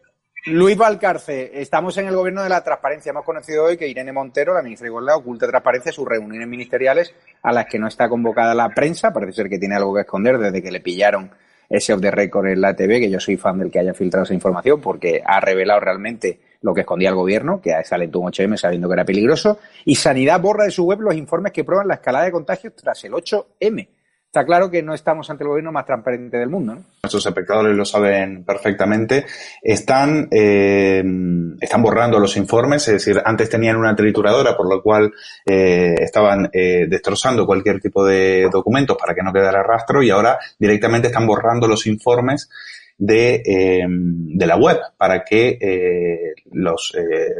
Luis Valcarce, estamos en el gobierno de la transparencia. Hemos conocido hoy que Irene Montero, la ministra de Igualdad, oculta transparencia sus reuniones ministeriales a las que no está convocada la prensa. Parece ser que tiene algo que esconder desde que le pillaron ese off the record en la TV, que yo soy fan del que haya filtrado esa información porque ha revelado realmente lo que escondía el gobierno, que sale un 8M sabiendo que era peligroso, y Sanidad borra de su web los informes que prueban la escalada de contagios tras el 8M. Está claro que no estamos ante el gobierno más transparente del mundo. ¿no? Nuestros espectadores lo saben perfectamente. Están, eh, están borrando los informes, es decir, antes tenían una trituradora, por lo cual eh, estaban eh, destrozando cualquier tipo de documentos para que no quedara rastro y ahora directamente están borrando los informes de, eh, de la web para que eh, los, eh,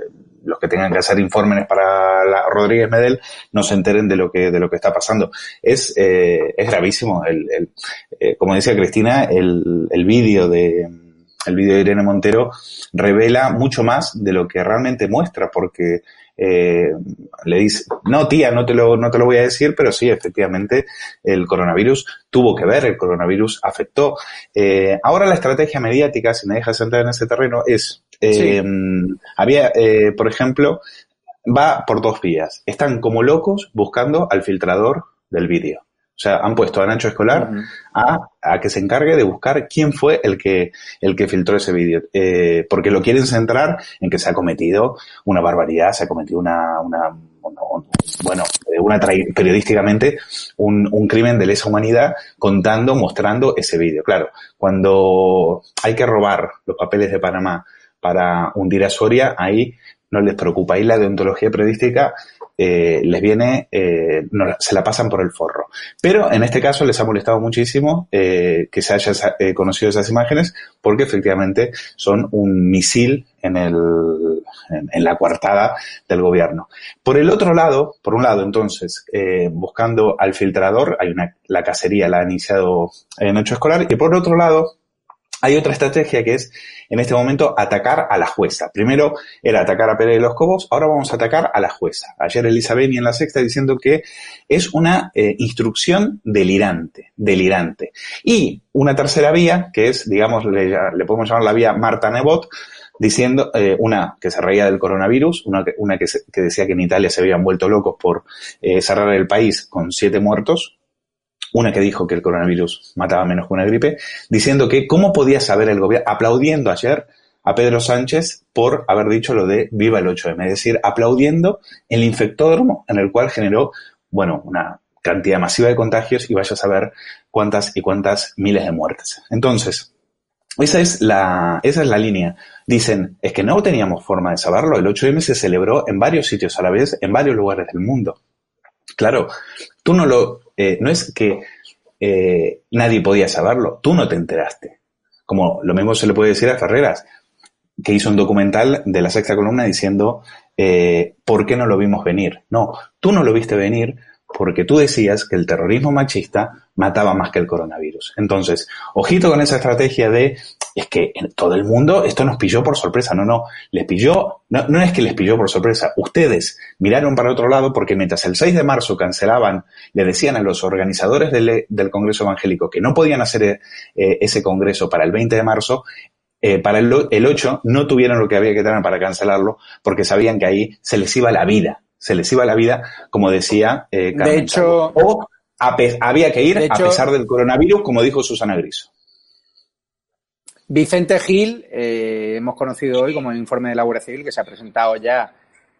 los que tengan que hacer informes para la Rodríguez Medel no se enteren de lo que, de lo que está pasando. Es, es gravísimo. El, el como decía Cristina, el, el vídeo de, el vídeo de Irene Montero revela mucho más de lo que realmente muestra, porque eh, le dice, no tía, no te, lo, no te lo voy a decir, pero sí, efectivamente, el coronavirus tuvo que ver, el coronavirus afectó. Eh, ahora la estrategia mediática, si me dejas entrar en ese terreno, es, eh, había, eh, por ejemplo, va por dos vías. Están como locos buscando al filtrador del vídeo. O sea, han puesto a Nacho Escolar a, a, que se encargue de buscar quién fue el que, el que filtró ese vídeo. Eh, porque lo quieren centrar en que se ha cometido una barbaridad, se ha cometido una, una, bueno, eh, una periodísticamente un, un crimen de lesa humanidad contando, mostrando ese vídeo. Claro, cuando hay que robar los papeles de Panamá para hundir a Soria, ahí no les preocupa. Ahí la deontología periodística eh, les viene, eh, se la pasan por el forro. Pero en este caso les ha molestado muchísimo eh, que se hayan eh, conocido esas imágenes porque efectivamente son un misil en, el, en, la coartada del gobierno. Por el otro lado, por un lado entonces, buscando al filtrador, hay una, la cacería la ha iniciado en hecho escolar y por otro lado, hay otra estrategia que es, en este momento, atacar a la jueza. Primero era atacar a Pérez de los Cobos, ahora vamos a atacar a la jueza. Ayer Elizabeth en la sexta diciendo que es una eh, instrucción delirante, delirante. Y una tercera vía, que es, digamos, le, podemos llamar la vía Marta Nebot, diciendo, eh, una que se reía del coronavirus, una, que, una que, decía que en Italia se habían vuelto locos por eh, cerrar el país con siete muertos, una que dijo que el coronavirus mataba menos que una gripe, diciendo que cómo podía saber el gobierno, aplaudiendo ayer a Pedro Sánchez por haber dicho lo de viva el 8M, es decir, aplaudiendo el infectódromo en el cual generó, bueno, una cantidad masiva de contagios y vaya a saber cuántas y cuántas miles de muertes. Entonces, Esa es la, esa es la línea. Dicen, es que no teníamos forma de saberlo. El 8M se celebró en varios sitios a la vez, en varios lugares del mundo. Claro, tú no lo, eh, no es que eh, nadie podía saberlo, tú no te enteraste. Como lo mismo se le puede decir a Ferreras, que hizo un documental de la sexta columna diciendo eh, ¿por qué no lo vimos venir? No, tú no lo viste venir porque tú decías que el terrorismo machista mataba más que el coronavirus. Entonces, ojito con esa estrategia de, es que en todo el mundo esto nos pilló por sorpresa. No, no, les pilló, no, no es que les pilló por sorpresa. Ustedes miraron para otro lado porque mientras el 6 de marzo cancelaban, le decían a los organizadores del, del Congreso Evangélico que no podían hacer eh, ese Congreso para el 20 de marzo, eh, para el, el 8 no tuvieron lo que había que tener para cancelarlo porque sabían que ahí se les iba la vida se les iba la vida, como decía eh, De hecho, o había que ir a pesar del coronavirus, como dijo Susana Griso. Vicente Gil, eh, hemos conocido hoy como informe de la Guardia Civil que se ha presentado ya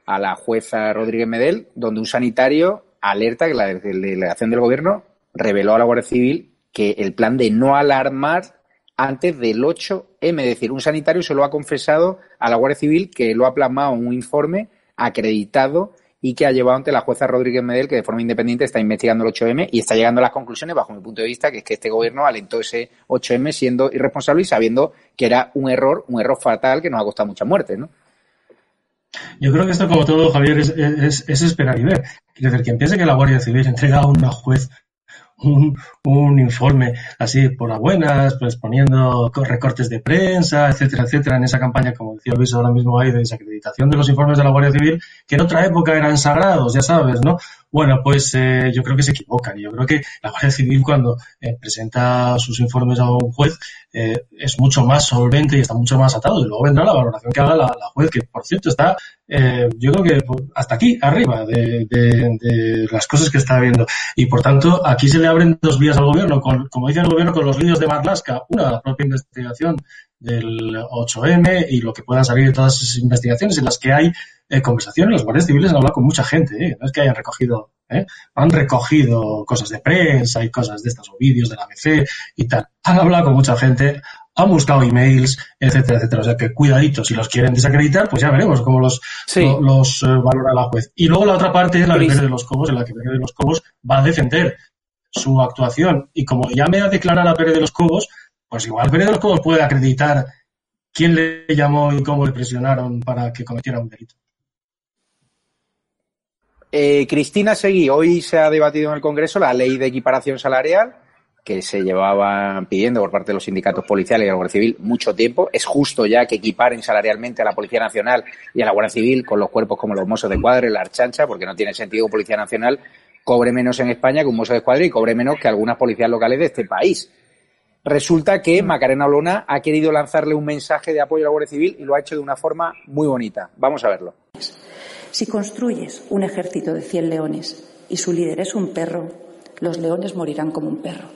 a la jueza Rodríguez Medel, donde un sanitario alerta que la delegación del gobierno reveló a la Guardia Civil que el plan de no alarmar antes del 8M, es decir, un sanitario se lo ha confesado a la Guardia Civil que lo ha plasmado en un informe acreditado y que ha llevado ante la jueza Rodríguez Medel, que de forma independiente está investigando el 8M y está llegando a las conclusiones, bajo mi punto de vista, que es que este gobierno alentó ese 8M siendo irresponsable y sabiendo que era un error, un error fatal que nos ha costado mucha muerte, ¿no? Yo creo que esto, como todo, Javier, es, es, es esperar y ver. Quiero decir, quien piense que la Guardia Civil entrega a una juez un, un, informe así por a buenas, pues poniendo recortes de prensa, etcétera, etcétera, en esa campaña, como decía Luis ahora mismo hay de desacreditación de los informes de la Guardia Civil, que en otra época eran sagrados, ya sabes, ¿no? Bueno, pues eh, yo creo que se equivocan. Yo creo que la Guardia Civil cuando eh, presenta sus informes a un juez eh, es mucho más solvente y está mucho más atado. Y luego vendrá la valoración que haga la, juez, que por cierto está, eh, yo creo que hasta aquí, arriba de, las cosas que está viendo. Y por tanto, aquí se le abren dos vías al gobierno, como dice el gobierno, con los vídeos de Marlaska, una, la propia investigación del 8M y lo que puedan salir de todas esas investigaciones en las que hay eh, conversaciones. Los guardias civiles han hablado con mucha gente, ¿eh? no es que hayan recogido, ¿eh? han recogido cosas de prensa y cosas de estas o vídeos de la ABC y tal. Han hablado con mucha gente, han buscado emails, etcétera, etcétera. O sea que cuidadito, si los quieren desacreditar, pues ya veremos cómo los, sí. lo, los eh, valora la juez. Y luego la otra parte es la de de los Cobos, en la que Pérez de los Cobos va a defender su actuación. Y como llame a declarar a Pérez de los Cobos, pues igual los Cobos puede acreditar quién le llamó y cómo le presionaron para que cometiera un delito. Eh, Cristina Seguí, hoy se ha debatido en el Congreso la ley de equiparación salarial que se llevaba pidiendo por parte de los sindicatos policiales y la Guardia Civil mucho tiempo. Es justo ya que equiparen salarialmente a la Policía Nacional y a la Guardia Civil con los cuerpos como los Mossos de Cuadra y la Archancha, porque no tiene sentido que Policía Nacional cobre menos en España que un Mosso de Escuadra y cobre menos que algunas policías locales de este país. Resulta que Macarena Olona ha querido lanzarle un mensaje de apoyo a la Guardia Civil y lo ha hecho de una forma muy bonita. Vamos a verlo. Si construyes un ejército de 100 leones y su líder es un perro, los leones morirán como un perro.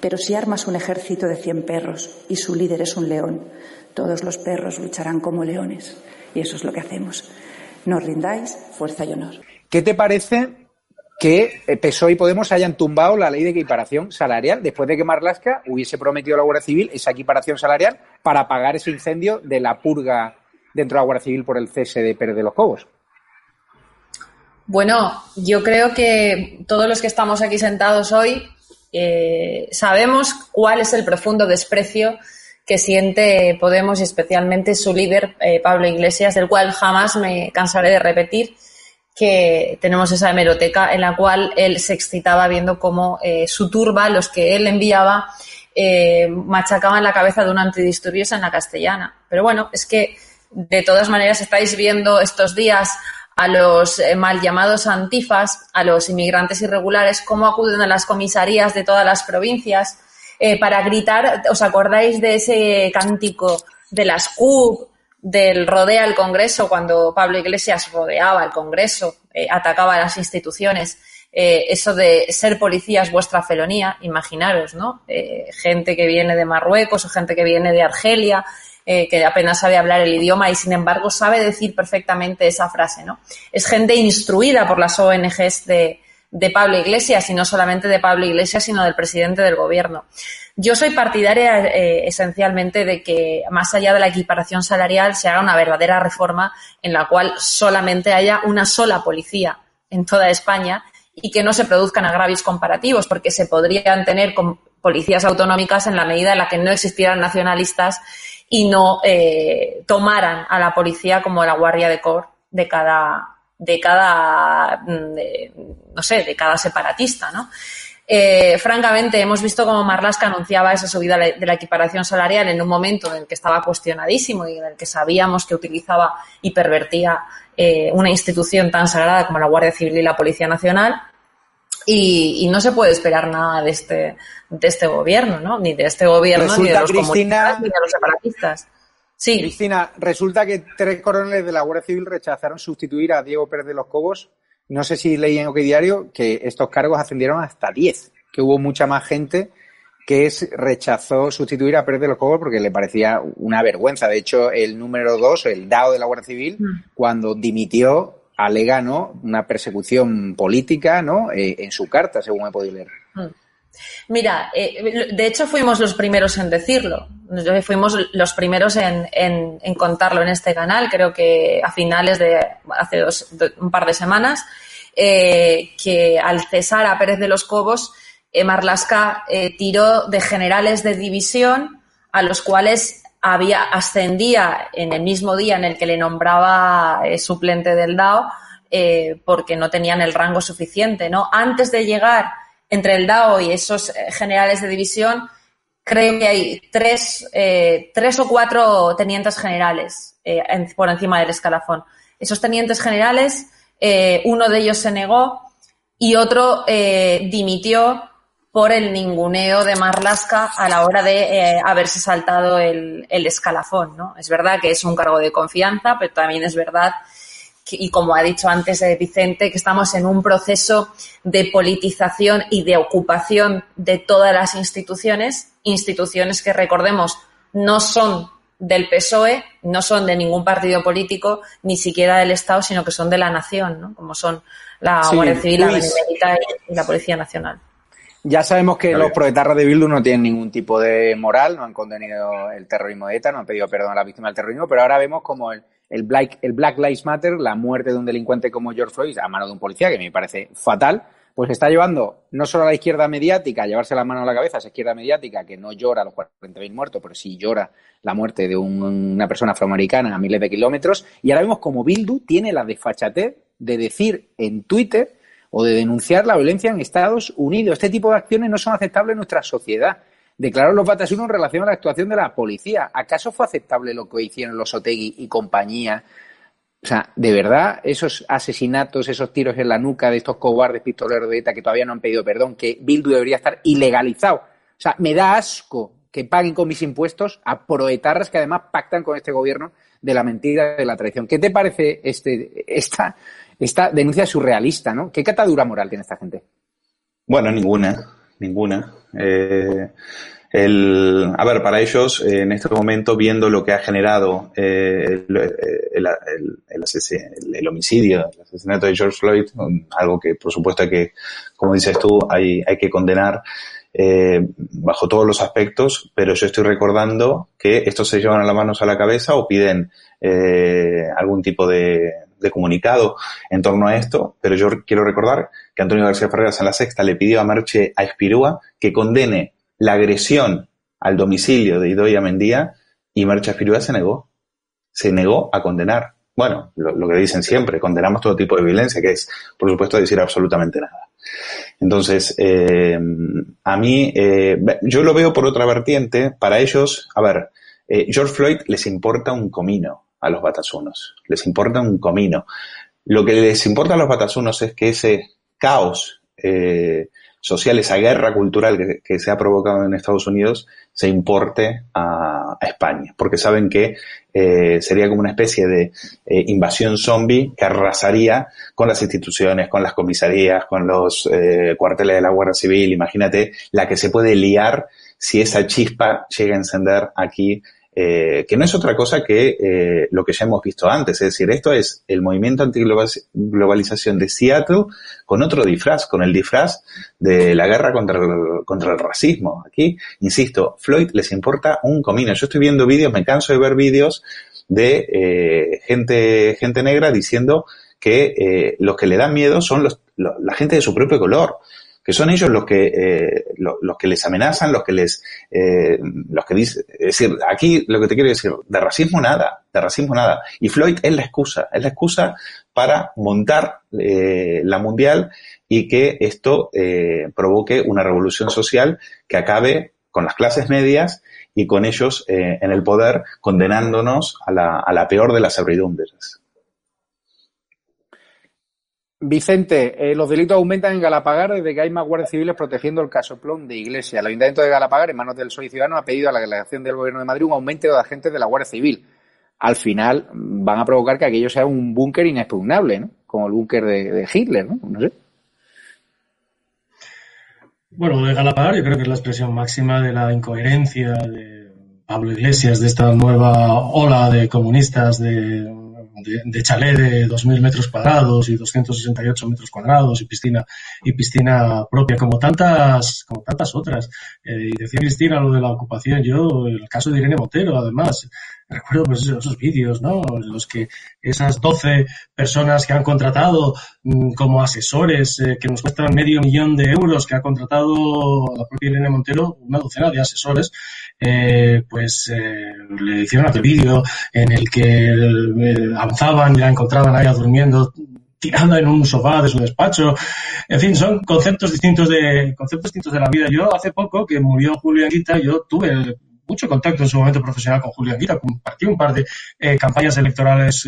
Pero si armas un ejército de 100 perros y su líder es un león, todos los perros lucharán como leones. Y eso es lo que hacemos. No rindáis, fuerza y honor. ¿Qué te parece que PSOE y Podemos hayan tumbado la ley de equiparación salarial después de que Marlaska hubiese prometido a la Guardia Civil esa equiparación salarial para pagar ese incendio de la purga dentro de la Guardia Civil por el cese de Pérez de los Cobos? Bueno, yo creo que todos los que estamos aquí sentados hoy eh, sabemos cuál es el profundo desprecio que siente Podemos y especialmente su líder, eh, Pablo Iglesias, del cual jamás me cansaré de repetir que tenemos esa hemeroteca en la cual él se excitaba viendo cómo eh, su turba, los que él enviaba, eh, machacaban la cabeza de un antidisturbios en la castellana. Pero bueno, es que de todas maneras estáis viendo estos días a los eh, mal llamados antifas, a los inmigrantes irregulares, cómo acuden a las comisarías de todas las provincias para gritar, ¿os acordáis de ese cántico de las CUP, del rodea el Congreso, cuando Pablo Iglesias rodeaba el Congreso, eh, atacaba a las instituciones? Eh, eso de ser policía es vuestra felonía, imaginaros, ¿no? Eh, gente que viene de Marruecos o gente que viene de Argelia, que apenas sabe hablar el idioma y sin embargo sabe decir perfectamente esa frase, ¿no? Es gente instruida por las ONGs de, de Pablo Iglesias y no solamente de Pablo Iglesias, sino del presidente del gobierno. Yo soy partidaria eh, esencialmente de que, más allá de la equiparación salarial, se haga una verdadera reforma en la cual solamente haya una sola policía en toda España y que no se produzcan agravios comparativos, porque se podrían tener policías autonómicas en la medida en la que no existieran nacionalistas y no eh, tomaran a la policía como la guardia de cor de cada de cada mm, no sé de cada separatista no eh, francamente, hemos visto cómo Marlaska anunciaba esa subida de la equiparación salarial en un momento en el que estaba cuestionadísimo y en el que sabíamos que utilizaba y pervertía eh, una institución tan sagrada como la Guardia Civil y la Policía Nacional. Y, no se puede esperar nada de este, de este gobierno, ¿no? Ni de este gobierno, ni de los Cristina, ni de los separatistas. Sí. Cristina, resulta que tres coroneles de la Guardia Civil rechazaron sustituir a Diego Pérez de los Cobos no sé si leí en OK Diario que estos cargos ascendieron hasta 10, que hubo mucha más gente que rechazó sustituir a Pérez de los Cobos porque le parecía una vergüenza. De hecho, el número 2, el DAO de la Guardia Civil, mm. cuando dimitió, alega ¿no? una persecución política ¿no? Eh, en su carta, según he podido leer. Mm. Mira, eh, de hecho fuimos los primeros en decirlo. Fuimos los primeros en, contarlo en este canal. Creo que a finales de hace dos, un par de semanas, eh, que al cesar a Pérez de los Cobos, eh, Marlasca tiró de generales de división a los cuales había ascendía en el mismo día en el que le nombraba suplente del DAO porque no tenían el rango suficiente, ¿no? Antes de llegar entre el DAO y esos eh, generales de división, creo que hay tres, eh, tres o cuatro tenientes generales eh, por encima del escalafón. Esos tenientes generales, uno de ellos se negó y otro dimitió por el ninguneo de Marlasca a la hora de haberse saltado el, el escalafón. ¿no? Es verdad que es un cargo de confianza, pero también es verdad y como ha dicho antes eh, Vicente, que estamos en un proceso de politización y de ocupación de todas las instituciones, instituciones que recordemos no son del PSOE, no son de ningún partido político, ni siquiera del Estado, sino que son de la nación, ¿no? como son la Guardia Civil, la Benemérita y la Policía Nacional. Ya sabemos que los proetarras de Bildu no tienen ningún tipo de moral, no han condenado el terrorismo de ETA, no han pedido perdón a la víctima del terrorismo, pero ahora vemos como el, el Black, el Black Lives Matter, la muerte de un delincuente como George Floyd a mano de un policía, que me parece fatal, pues está llevando no solo a la izquierda mediática a llevarse la mano a la cabeza, esa izquierda mediática que no llora los 40.000 muertos, pero sí llora la muerte de una persona afroamericana a miles de kilómetros. Y ahora vemos como Bildu tiene la desfachatez de decir en Twitter o de denunciar la violencia en Estados Unidos. Este tipo de acciones no son aceptables en nuestra sociedad declaró los Batasunos en relación a la actuación de la policía. ¿Acaso fue aceptable lo que hicieron los Otegui y compañía? O sea, de verdad, esos asesinatos, esos tiros en la nuca de estos cobardes pistoleros de ETA que todavía no han pedido perdón, que Bildu debería estar ilegalizado. O sea, me da asco que paguen con mis impuestos a proetarras que además pactan con este gobierno de la mentira, de la traición. ¿Qué te parece este, esta, esta denuncia surrealista, no? ¿Qué catadura moral tiene esta gente? Bueno, ninguna ninguna. Eh, el, a ver, para ellos, eh, en este momento, viendo lo que ha generado eh, el, el, el, homicidio, el asesinato de George Floyd, algo que, por supuesto, hay que, como dices tú, hay, hay que condenar bajo todos los aspectos, pero yo estoy recordando que estos se llevan las manos a la cabeza o piden algún tipo de, de comunicado en torno a esto, pero yo quiero recordar que Antonio García Ferreras en la sexta le pidió a Merche a Espirúa que condene la agresión al domicilio de Idoia Mendía y Merche Espirúa se negó. Se negó a condenar. Bueno, lo, que dicen siempre, condenamos todo tipo de violencia, que es, por supuesto, decir absolutamente nada. Entonces, eh, a mí, eh, yo lo veo por otra vertiente. Para ellos, a ver, eh, George Floyd les importa un comino a los batasunos. Les importa un comino. Lo que les importa a los batasunos es que ese caos eh, social, esa guerra cultural que, se ha provocado en Estados Unidos, se importe a, España, porque saben que eh, sería como una especie de eh, invasión zombie que arrasaría con las instituciones, con las comisarías, con los cuarteles de la Guardia Civil. Imagínate la que se puede liar si esa chispa llega a encender aquí eh, que no es otra cosa que eh, lo que ya hemos visto antes. Es decir, esto es el movimiento antiglobalización de Seattle con otro disfraz, con el disfraz de la guerra contra el, contra el racismo. Aquí, insisto, Floyd les importa un comino. Yo estoy viendo vídeos, me canso de ver vídeos de eh, gente, gente negra diciendo que eh, los que le dan miedo son los, la gente de su propio color que son ellos los que eh, los, que les amenazan, los que les eh, los que dicen, es decir, aquí lo que te quiero decir, de racismo nada, de racismo nada. Y Floyd es la excusa, es la excusa para montar eh, la mundial y que esto eh, provoque una revolución social que acabe con las clases medias y con ellos eh, en el poder condenándonos a la, a la peor de las servidumbre. Vicente, eh, los delitos aumentan en Galapagar desde que hay más guardias civiles protegiendo el casoplón de Iglesia. El Ayuntamiento de Galapagar, en manos del Soy Ciudadano, ha pedido a la delegación del Gobierno de Madrid un aumento de agentes de la Guardia Civil. Al final van a provocar que aquello sea un búnker inexpugnable, ¿no? Como el búnker de, Hitler, ¿no? No sé. Bueno, de Galapagar yo creo que es la expresión máxima de la incoherencia de Pablo Iglesias, de esta nueva ola de comunistas de, de, de chalet de 2.000 metros cuadrados y 268 metros cuadrados y piscina y piscina propia, como tantas como tantas otras. Eh, y decía Cristina lo de la ocupación, yo, el caso de Irene Montero, además, recuerdo pues esos, vídeos, ¿no? Los que esas 12 personas que han contratado mmm, como asesores, eh, que nos cuestan medio millón de euros, que ha contratado la propia Irene Montero, una docena de asesores, eh, pues eh, le hicieron aquel vídeo en el que avanzaban y la encontraban ahí durmiendo tirada en un sofá de su despacho. En fin, son conceptos distintos de conceptos distintos de la vida. Yo hace poco que murió Julio Anguita, yo tuve mucho contacto en su momento profesional con Julio Anguita, compartí un par de eh, campañas electorales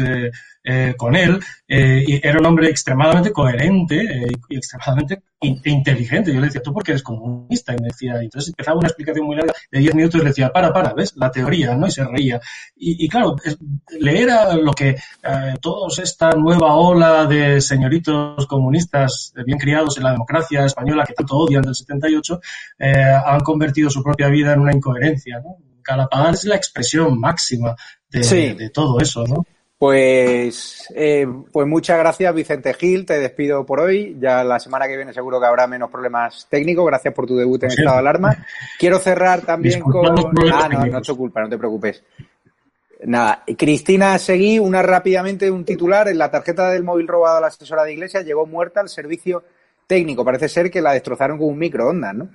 eh, con él, eh, y era un hombre extremadamente coherente eh, y extremadamente in inteligente. Yo le decía, ¿tú por qué eres comunista? Y me decía, y entonces empezaba una explicación muy larga de 10 minutos y le decía, para, para, ¿ves? La teoría, ¿no? Y se reía. Y, y claro, es, leer a lo que todos esta nueva ola de señoritos comunistas bien criados en la democracia española que tanto odian del 78, eh, han convertido su propia vida en una incoherencia, ¿no? Galapagar es la expresión máxima de, Sí. de, de todo eso, ¿no? Pues, eh, pues muchas gracias, Vicente Gil. Te despido por hoy. Ya la semana que viene seguro que habrá menos problemas técnicos. Gracias por tu debut en Pues estado de alarma. Quiero cerrar también con. Ah, no, no es tu culpa, no te preocupes. Nada, Cristina Seguí, una rápidamente un titular. En la tarjeta del móvil robado a la asesora de iglesia llegó muerta al servicio técnico. Parece ser que la destrozaron con un microondas, ¿no?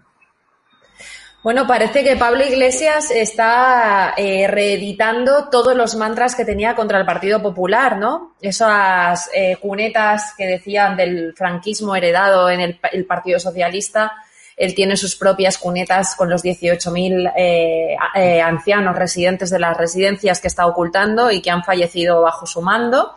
Bueno, parece que Pablo Iglesias está eh, reeditando todos los mantras que tenía contra el Partido Popular, ¿no? Esas eh, cunetas que decían del franquismo heredado en el, Partido Socialista. Él tiene sus propias cunetas con los 18.000 eh, eh, ancianos residentes de las residencias que está ocultando y que han fallecido bajo su mando.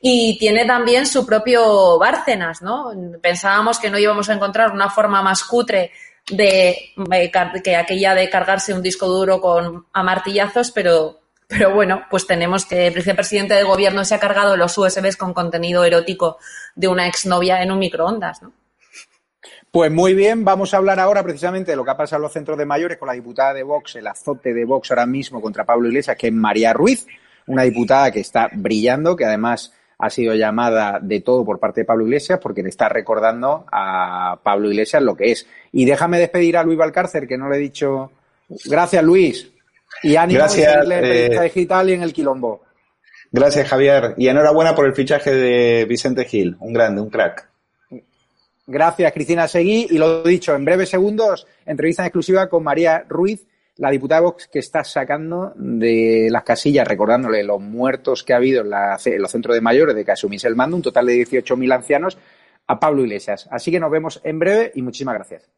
Y tiene también su propio Bárcenas, ¿no? Pensábamos que no íbamos a encontrar una forma más cutre de eh, que aquella de cargarse un disco duro con a martillazos, pero, pero bueno, pues tenemos que el vicepresidente del gobierno se ha cargado los USBs con contenido erótico de una exnovia en un microondas, ¿no? Pues muy bien, vamos a hablar ahora precisamente de lo que ha pasado en los centros de mayores con la diputada de Vox, el azote de Vox ahora mismo contra Pablo Iglesias, que es María Ruiz, una diputada que está brillando, que además ha sido llamada de todo por parte de Pablo Iglesias porque le está recordando a Pablo Iglesias lo que es. Y déjame despedir a Luis Valcárcer, que no le he dicho. Gracias, Luis. Y ánimo Gracias, en eh, digital y en el quilombo. Gracias, Javier. Y enhorabuena por el fichaje de Vicente Gil. Un grande, un crack. Gracias, Cristina Seguí. Y lo dicho, en breves segundos, entrevista en exclusiva con María Ruiz, la diputada Vox que está sacando de las casillas, recordándole los muertos que ha habido en los centros de mayores de que asumiese el mando, un total de 18.000 ancianos, a Pablo Iglesias. Así que nos vemos en breve y muchísimas gracias.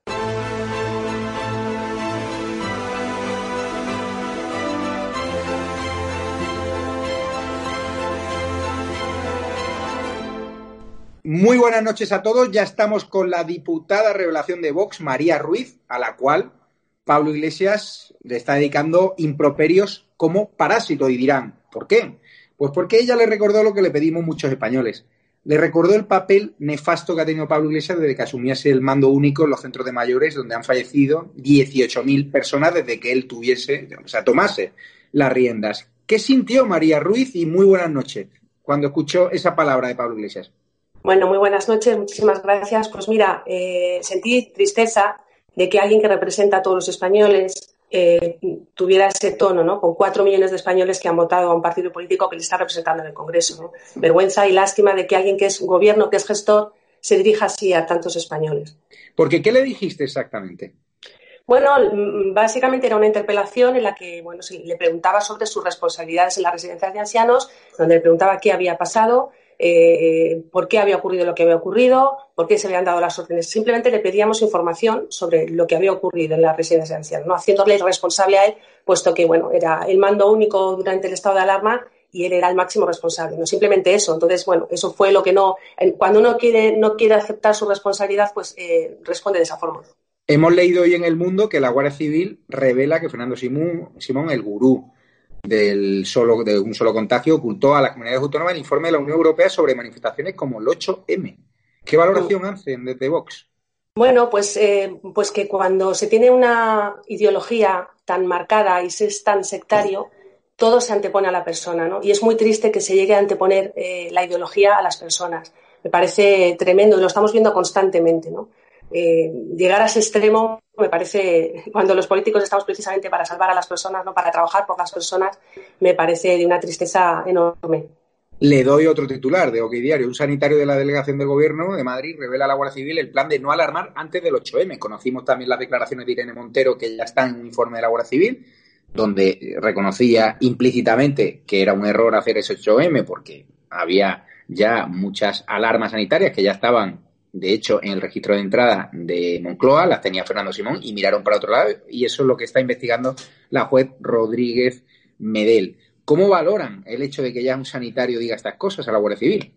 Muy buenas noches a todos. Ya estamos con la diputada revelación de Vox, María Ruiz, a la cual Pablo Iglesias le está dedicando improperios como parásito. Y dirán, ¿por qué? Pues porque ella le recordó lo que le pedimos muchos españoles. Le recordó el papel nefasto que ha tenido Pablo Iglesias desde que asumiese el mando único en los centros de mayores, donde han fallecido 18.000 personas desde que él tuviese, o sea, tomase las riendas. ¿Qué sintió María Ruiz y muy buenas noches cuando escuchó esa palabra de Pablo Iglesias? Bueno, muy buenas noches, muchísimas gracias. Pues mira, eh, sentí tristeza de que alguien que representa a todos los españoles eh, tuviera ese tono, ¿no? Con cuatro millones de españoles que han votado a un partido político que le está representando en el Congreso. Vergüenza y lástima de que alguien que es gobierno, que es gestor, se dirija así a tantos españoles. Porque, ¿qué le dijiste exactamente? Bueno, mm, básicamente era una interpelación en la que bueno, le preguntaba sobre sus responsabilidades en las residencias de ancianos, donde le preguntaba qué había pasado, eh, por qué había ocurrido lo que había ocurrido, por qué se habían dado las órdenes. Simplemente le pedíamos información sobre lo que había ocurrido en las residencias de ¿no? haciéndole responsable a él, puesto que bueno, era el mando único durante el estado de alarma y él era el máximo responsable, no simplemente eso. Entonces, bueno, eso fue lo que no. Cuando uno quiere, no quiere aceptar su responsabilidad, pues eh, responde de esa forma. Hemos leído hoy en El Mundo que la Guardia Civil revela que Fernando Simón, Simón el gurú del solo, de un solo contagio, ocultó a las comunidades autónomas el informe de la Unión Europea sobre manifestaciones como el 8M. ¿Qué valoración hacen desde Vox? Bueno, pues, eh, pues que cuando se tiene una ideología tan marcada y se es tan sectario, todo se antepone a la persona, ¿no? Y es muy triste que se llegue a anteponer eh, la ideología a las personas. Me parece tremendo y lo estamos viendo constantemente, ¿no? Eh, llegar a ese extremo me parece, cuando los políticos estamos precisamente para salvar a las personas, no para trabajar por las personas, me parece de una tristeza enorme. Le doy otro titular de OK Diario. Un sanitario de la delegación del gobierno de Madrid revela a la Guardia Civil el plan de no alarmar antes del 8M. Conocimos también las declaraciones de Irene Montero, que ya está en un informe de la Guardia Civil, donde reconocía implícitamente que era un error hacer ese 8M porque había ya muchas alarmas sanitarias que ya estaban de hecho, en el registro de entrada de Moncloa las tenía Fernando Simón y miraron para otro lado y eso es lo que está investigando la juez Rodríguez Medel. ¿Cómo valoran el hecho de que ya un sanitario diga estas cosas a la Guardia Civil?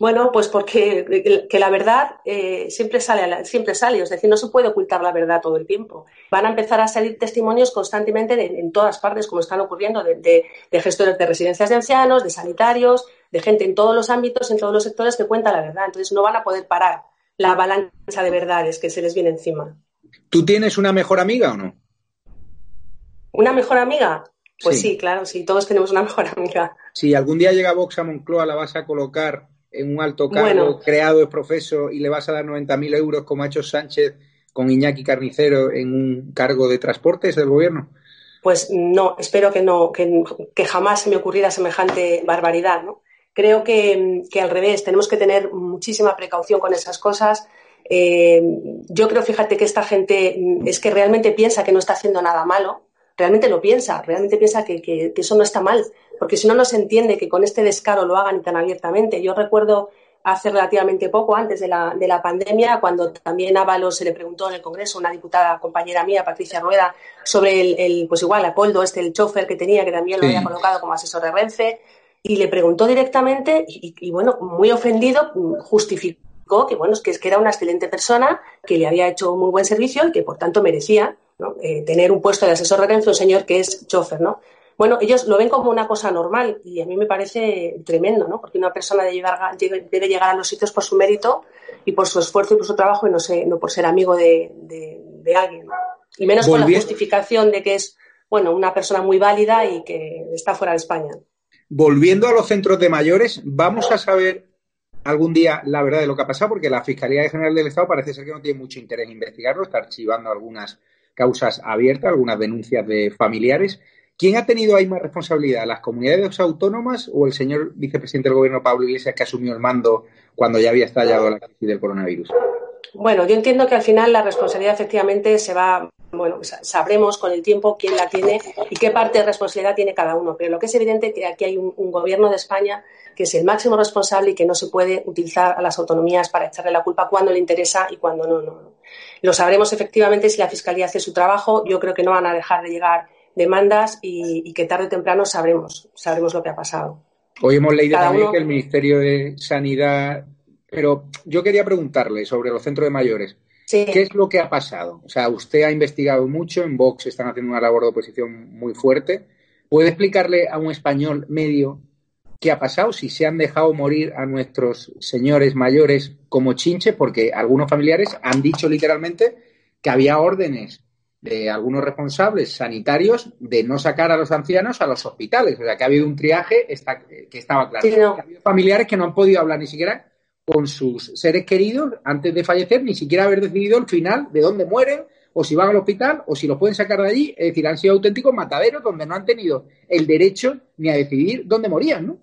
Bueno, pues porque que la verdad eh, siempre sale, siempre sale, es decir, no se puede ocultar la verdad todo el tiempo. Van a empezar a salir testimonios constantemente en todas partes, como están ocurriendo, de, gestores de residencias de ancianos, de sanitarios, de gente en todos los ámbitos, en todos los sectores que cuenta la verdad. Entonces no van a poder parar la avalancha de verdades que se les viene encima. ¿Tú tienes una mejor amiga o no? ¿Una mejor amiga? Pues sí, claro, sí, todos tenemos una mejor amiga. Si algún día llega Vox a Moncloa, ¿la vas a colocar en un alto cargo creado de profeso y le vas a dar 90.000 euros como ha hecho Sánchez con Iñaki Carnicero en un cargo de transportes del gobierno? Pues no, espero que no, que, jamás se me ocurriera semejante barbaridad, ¿no? Creo que, al revés, tenemos que tener muchísima precaución con esas cosas. Eh, yo creo, fíjate, que esta gente es que realmente piensa que no está haciendo nada malo, realmente lo piensa, realmente piensa que, eso no está mal, porque si no, no se entiende que con este descaro lo hagan tan abiertamente. Yo recuerdo hace relativamente poco, antes de la, de la pandemia, cuando también Ábalos se le preguntó en el Congreso, una diputada compañera mía, Patricia Rueda, sobre el, pues igual, Apoldo, este, el chofer que tenía, que también lo había colocado como asesor de Renfe, y le preguntó directamente, y, bueno, muy ofendido, justificó que, bueno, que, es que era una excelente persona, que le había hecho un muy buen servicio y que, por tanto, merecía eh, tener un puesto de asesor de Renfe, un señor que es chofer, ¿no? Bueno, ellos lo ven como una cosa normal y a mí me parece tremendo, ¿no? Porque una persona debe llegar, debe llegar a los sitios por su mérito y por su esfuerzo y por su trabajo y no, sé, no por ser amigo de, alguien. Y menos con la justificación de que es, bueno, una persona muy válida y que está fuera de España. Volviendo a los centros de mayores, vamos a saber algún día la verdad de lo que ha pasado, porque la Fiscalía General del Estado parece ser que no tiene mucho interés en investigarlo, está archivando algunas causas abiertas, algunas denuncias de familiares. ¿Quién ha tenido ahí más responsabilidad, las comunidades autónomas o el señor vicepresidente del gobierno Pablo Iglesias que asumió el mando cuando ya había estallado la crisis del coronavirus? Bueno, yo entiendo que al final la responsabilidad efectivamente se va, bueno, sabremos con el tiempo quién la tiene y qué parte de responsabilidad tiene cada uno, pero lo que es evidente es que aquí hay un, gobierno de España que es el máximo responsable y que no se puede utilizar a las autonomías para echarle la culpa cuando le interesa y cuando no, no. Lo sabremos efectivamente si la Fiscalía hace su trabajo. Yo creo que no van a dejar de llegar demandas y, que tarde o temprano sabremos, sabremos lo que ha pasado. Hoy hemos leído también que el Ministerio de Sanidad pero yo quería preguntarle sobre los centros de mayores. ¿Qué es lo que ha pasado? O sea, usted ha investigado mucho, en Vox están haciendo una labor de oposición muy fuerte. ¿Puede explicarle a un español medio qué ha pasado? Si se han dejado morir a nuestros señores mayores como chinches, porque algunos familiares han dicho literalmente que había órdenes de algunos responsables sanitarios de no sacar a los ancianos a los hospitales. O sea, que ha habido un triaje que estaba claro. Sí, no. Ha habido familiares que no han podido hablar ni siquiera con sus seres queridos antes de fallecer, ni siquiera haber decidido el final de dónde mueren, o si van al hospital, o si los pueden sacar de allí. Es decir, han sido auténticos mataderos donde no han tenido el derecho ni a decidir dónde morían, ¿no?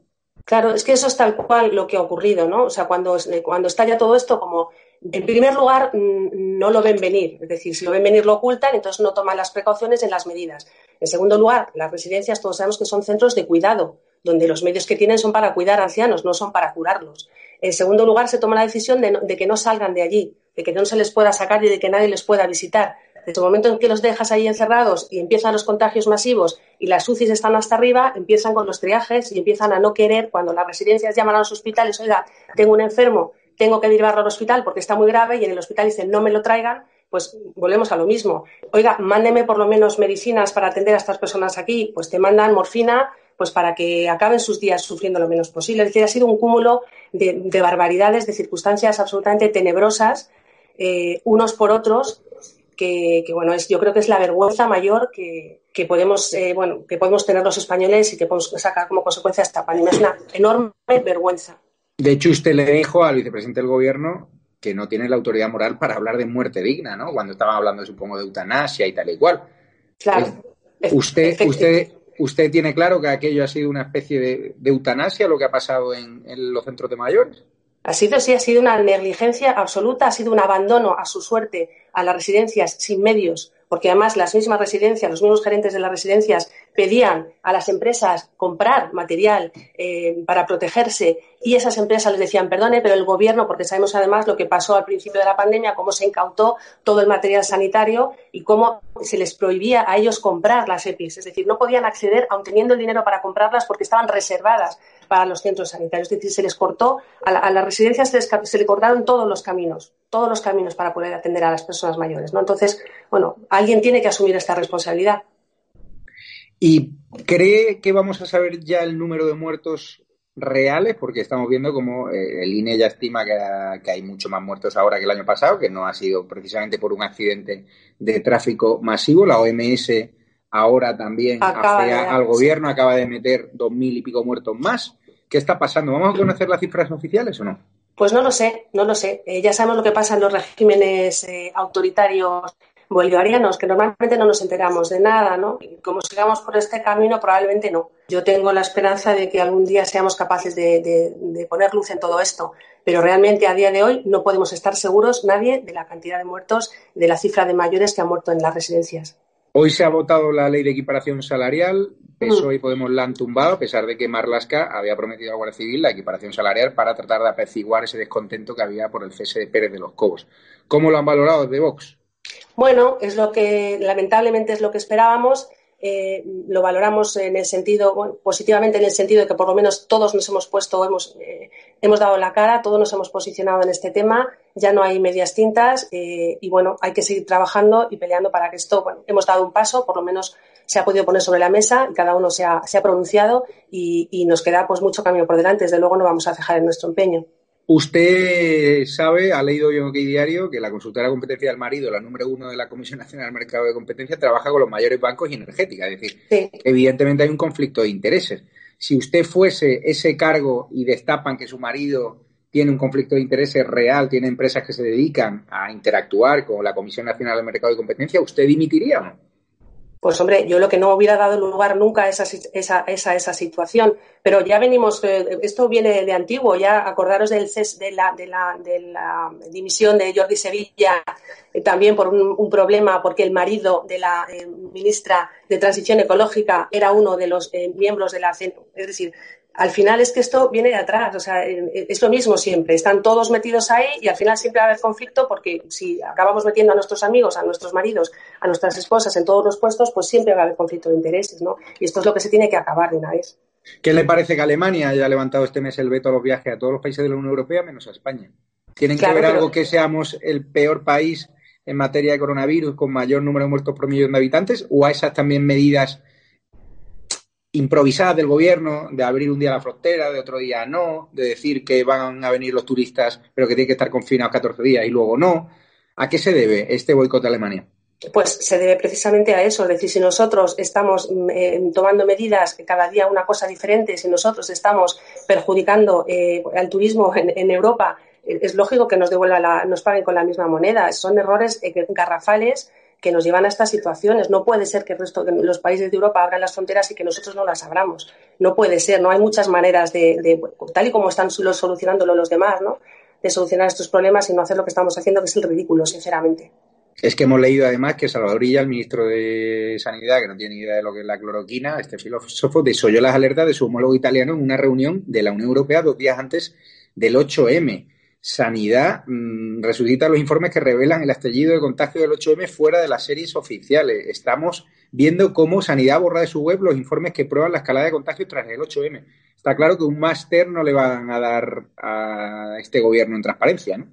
Claro, es que eso es tal cual lo que ha ocurrido, ¿no? O sea, cuando, cuando estalla todo esto, como en primer lugar no lo ven venir, es decir, si lo ven venir lo ocultan, entonces no toman las precauciones en las medidas. En segundo lugar, las residencias todos sabemos que son centros de cuidado, donde los medios que tienen son para cuidar a ancianos, no son para curarlos. En segundo lugar, se toma la decisión de, no- que no salgan de allí, de que no se les pueda sacar y de que nadie les pueda visitar. Desde el momento en que los dejas ahí encerrados y empiezan los contagios masivos y las UCIs están hasta arriba, empiezan con los triajes y empiezan a no querer, cuando las residencias llaman a los hospitales, oiga, tengo un enfermo, tengo que derivarlo al hospital porque está muy grave y en el hospital dicen no me lo traigan, pues volvemos a lo mismo. Oiga, mándeme por lo menos medicinas para atender a estas personas aquí, pues te mandan morfina pues para que acaben sus días sufriendo lo menos posible. Es decir, ha sido un cúmulo de, de barbaridades, de circunstancias absolutamente tenebrosas, eh, unos por otros, que, que, bueno, es, yo creo que es la vergüenza mayor que, que podemos, eh, bueno, que podemos tener los españoles y que podemos sacar como consecuencia esta pandemia. Es una enorme vergüenza. De hecho, usted le dijo al vicepresidente del gobierno que no tiene la autoridad moral para hablar de muerte digna, ¿no? Cuando estaban hablando, supongo, de eutanasia y tal y cual. Claro. Usted, usted, usted tiene claro que aquello ha sido una especie de, eutanasia, lo que ha pasado en, en los centros de mayores. Ha sido, sí, ha sido una negligencia absoluta, ha sido un abandono a su suerte a las residencias sin medios, porque además las mismas residencias, los mismos gerentes de las residencias pedían a las empresas comprar material eh, para protegerse y esas empresas les decían, perdone, pero el gobierno, porque sabemos además lo que pasó al principio de la pandemia, cómo se incautó todo el material sanitario y cómo se les prohibía a ellos comprar las EPIs, es decir, no podían acceder aun teniendo el dinero para comprarlas porque estaban reservadas para los centros sanitarios. Es decir, se les cortó, a, la, a las residencias se, les, se le cortaron todos los caminos, todos los caminos para poder atender a las personas mayores. ¿no? Entonces, bueno, alguien tiene que asumir esta responsabilidad. ¿Y cree que vamos a saber ya el número de muertos reales? Porque estamos viendo como eh, el INE ya estima que, que, hay mucho más muertos ahora que el año pasado, que no ha sido precisamente por un accidente de tráfico masivo. La OMS ahora también hace dar, al gobierno acaba de meter dos mil y pico muertos más. ¿Qué está pasando? ¿Vamos a conocer las cifras oficiales o no? Pues no lo sé, no lo sé. Eh, ya sabemos lo que pasa en los regímenes eh, autoritarios bolivarianos, que normalmente no nos enteramos de nada, ¿no? Y como sigamos por este camino, probablemente no. Yo tengo la esperanza de que algún día seamos capaces de, de, de, poner luz en todo esto, pero realmente a día de hoy no podemos estar seguros nadie de la cantidad de muertos, de la cifra de mayores que han muerto en las residencias. Hoy se ha votado la ley de equiparación salarial. PSOE y Podemos la han tumbado, a pesar de que Marlasca había prometido a Guardia Civil la equiparación salarial para tratar de apaciguar ese descontento que había por el cese de Pérez de los Cobos. ¿Cómo lo han valorado de Vox? Bueno, es lo que lamentablemente es lo que esperábamos. Eh, lo valoramos en el sentido, bueno, positivamente en el sentido de que por lo menos todos nos hemos puesto, hemos, eh, hemos dado la cara, todos nos hemos posicionado en este tema, ya no hay medias tintas eh, y bueno, hay que seguir trabajando y peleando para que esto, bueno, hemos dado un paso, por lo menos se ha podido poner sobre la mesa y cada uno se ha, se ha pronunciado y, nos queda pues mucho camino por delante, desde luego no vamos a cejar en nuestro empeño. Usted sabe, ha leído yo en OK Diario, que la consultora de competencia del marido, la número uno de la Comisión Nacional del Mercado de Competencia, trabaja con los mayores bancos y energética. Es decir, sí. evidentemente hay un conflicto de intereses. Si usted fuese ese cargo y destapan que su marido tiene un conflicto de intereses real, tiene empresas que se dedican a interactuar con la Comisión Nacional del Mercado de Competencia, ¿usted dimitiría o no? Pues hombre, yo lo que no hubiera dado lugar nunca a esa, esa, esa, esa situación, pero ya venimos, eh, esto viene de antiguo, ya acordaros del CES, de, la, de, la, de la dimisión de Jordi Sevilla, eh, también por un, problema, porque el marido de la eh, ministra de Transición Ecológica era uno de los miembros de la es decir, al final es que esto viene de atrás, o sea, es lo mismo siempre, están todos metidos ahí y al final siempre va a haber conflicto porque si acabamos metiendo a nuestros amigos, a nuestros maridos, a nuestras esposas en todos los puestos, pues siempre va a haber conflicto de intereses, ¿no? Y esto es lo que se tiene que acabar de una vez. ¿Qué le parece que Alemania haya levantado este mes el veto a los viajes a todos los países de la Unión Europea menos a España? ¿Tienen claro, que ver algo que seamos el peor país en materia de coronavirus con mayor número de muertos por millón de habitantes o a esas también medidas improvisadas del gobierno, de abrir un día la frontera, de otro día no, de decir que van a venir los turistas, pero que tienen que estar confinados 14 días y luego no. ¿A qué se debe este boicot de Alemania? pues se debe precisamente a eso. Es decir, si nosotros estamos mm, eh, tomando medidas cada día una cosa diferente, si nosotros estamos perjudicando eh, al turismo en, Europa, eh, es lógico que nos devuelva la, nos paguen con la misma moneda. Son errores garrafales que nos llevan a estas situaciones. No puede ser que el resto de los países de Europa abran las fronteras y que nosotros no las abramos. No puede ser. No hay muchas maneras de, tal y como están solucionándolo los demás, ¿no? de solucionar estos problemas y no hacer lo que estamos haciendo, que es el ridículo, sinceramente. Es que hemos leído además que Salvador Illa, el ministro de Sanidad, que no tiene ni idea de lo que es la cloroquina, este filósofo, desoyó las alertas de su homólogo italiano en una reunión de la Unión Europea dos días antes del 8M. Sanidad mm, resucita los informes que revelan el estallido de contagio del 8M fuera de las series oficiales. Estamos viendo cómo Sanidad borra de su web los informes que prueban la escalada de contagio tras el 8M. Está claro que un máster no le van a dar a este gobierno en transparencia, ¿no?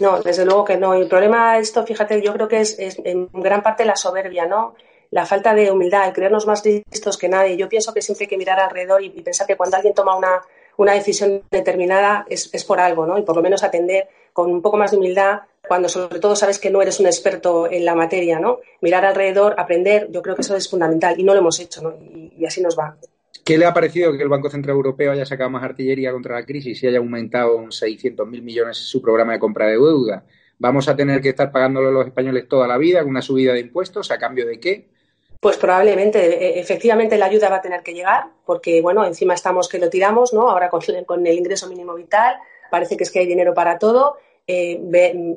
No, desde luego que no. El problema de esto, fíjate, yo creo que es, en gran parte la soberbia, ¿no? La falta de humildad, el creernos más listos que nadie. Yo pienso que siempre hay que mirar alrededor y, pensar que cuando alguien toma una, una decisión determinada es, por algo, ¿no? Y por lo menos atender con un poco más de humildad cuando sobre todo sabes que no eres un experto en la materia, ¿no? Mirar alrededor, aprender, yo creo que eso es fundamental y no lo hemos hecho, ¿no? y así nos va. ¿Qué le ha parecido que el Banco Central Europeo haya sacado más artillería contra la crisis y haya aumentado en 600.000 millones su programa de compra de deuda? ¿Vamos a tener que estar pagándolo los españoles toda la vida con una subida de impuestos? ¿A cambio de qué? Pues probablemente, e, efectivamente la ayuda va a tener que llegar, porque bueno, encima estamos que lo tiramos, ¿no? Ahora con, con el ingreso mínimo vital, parece que es que hay dinero para todo eh,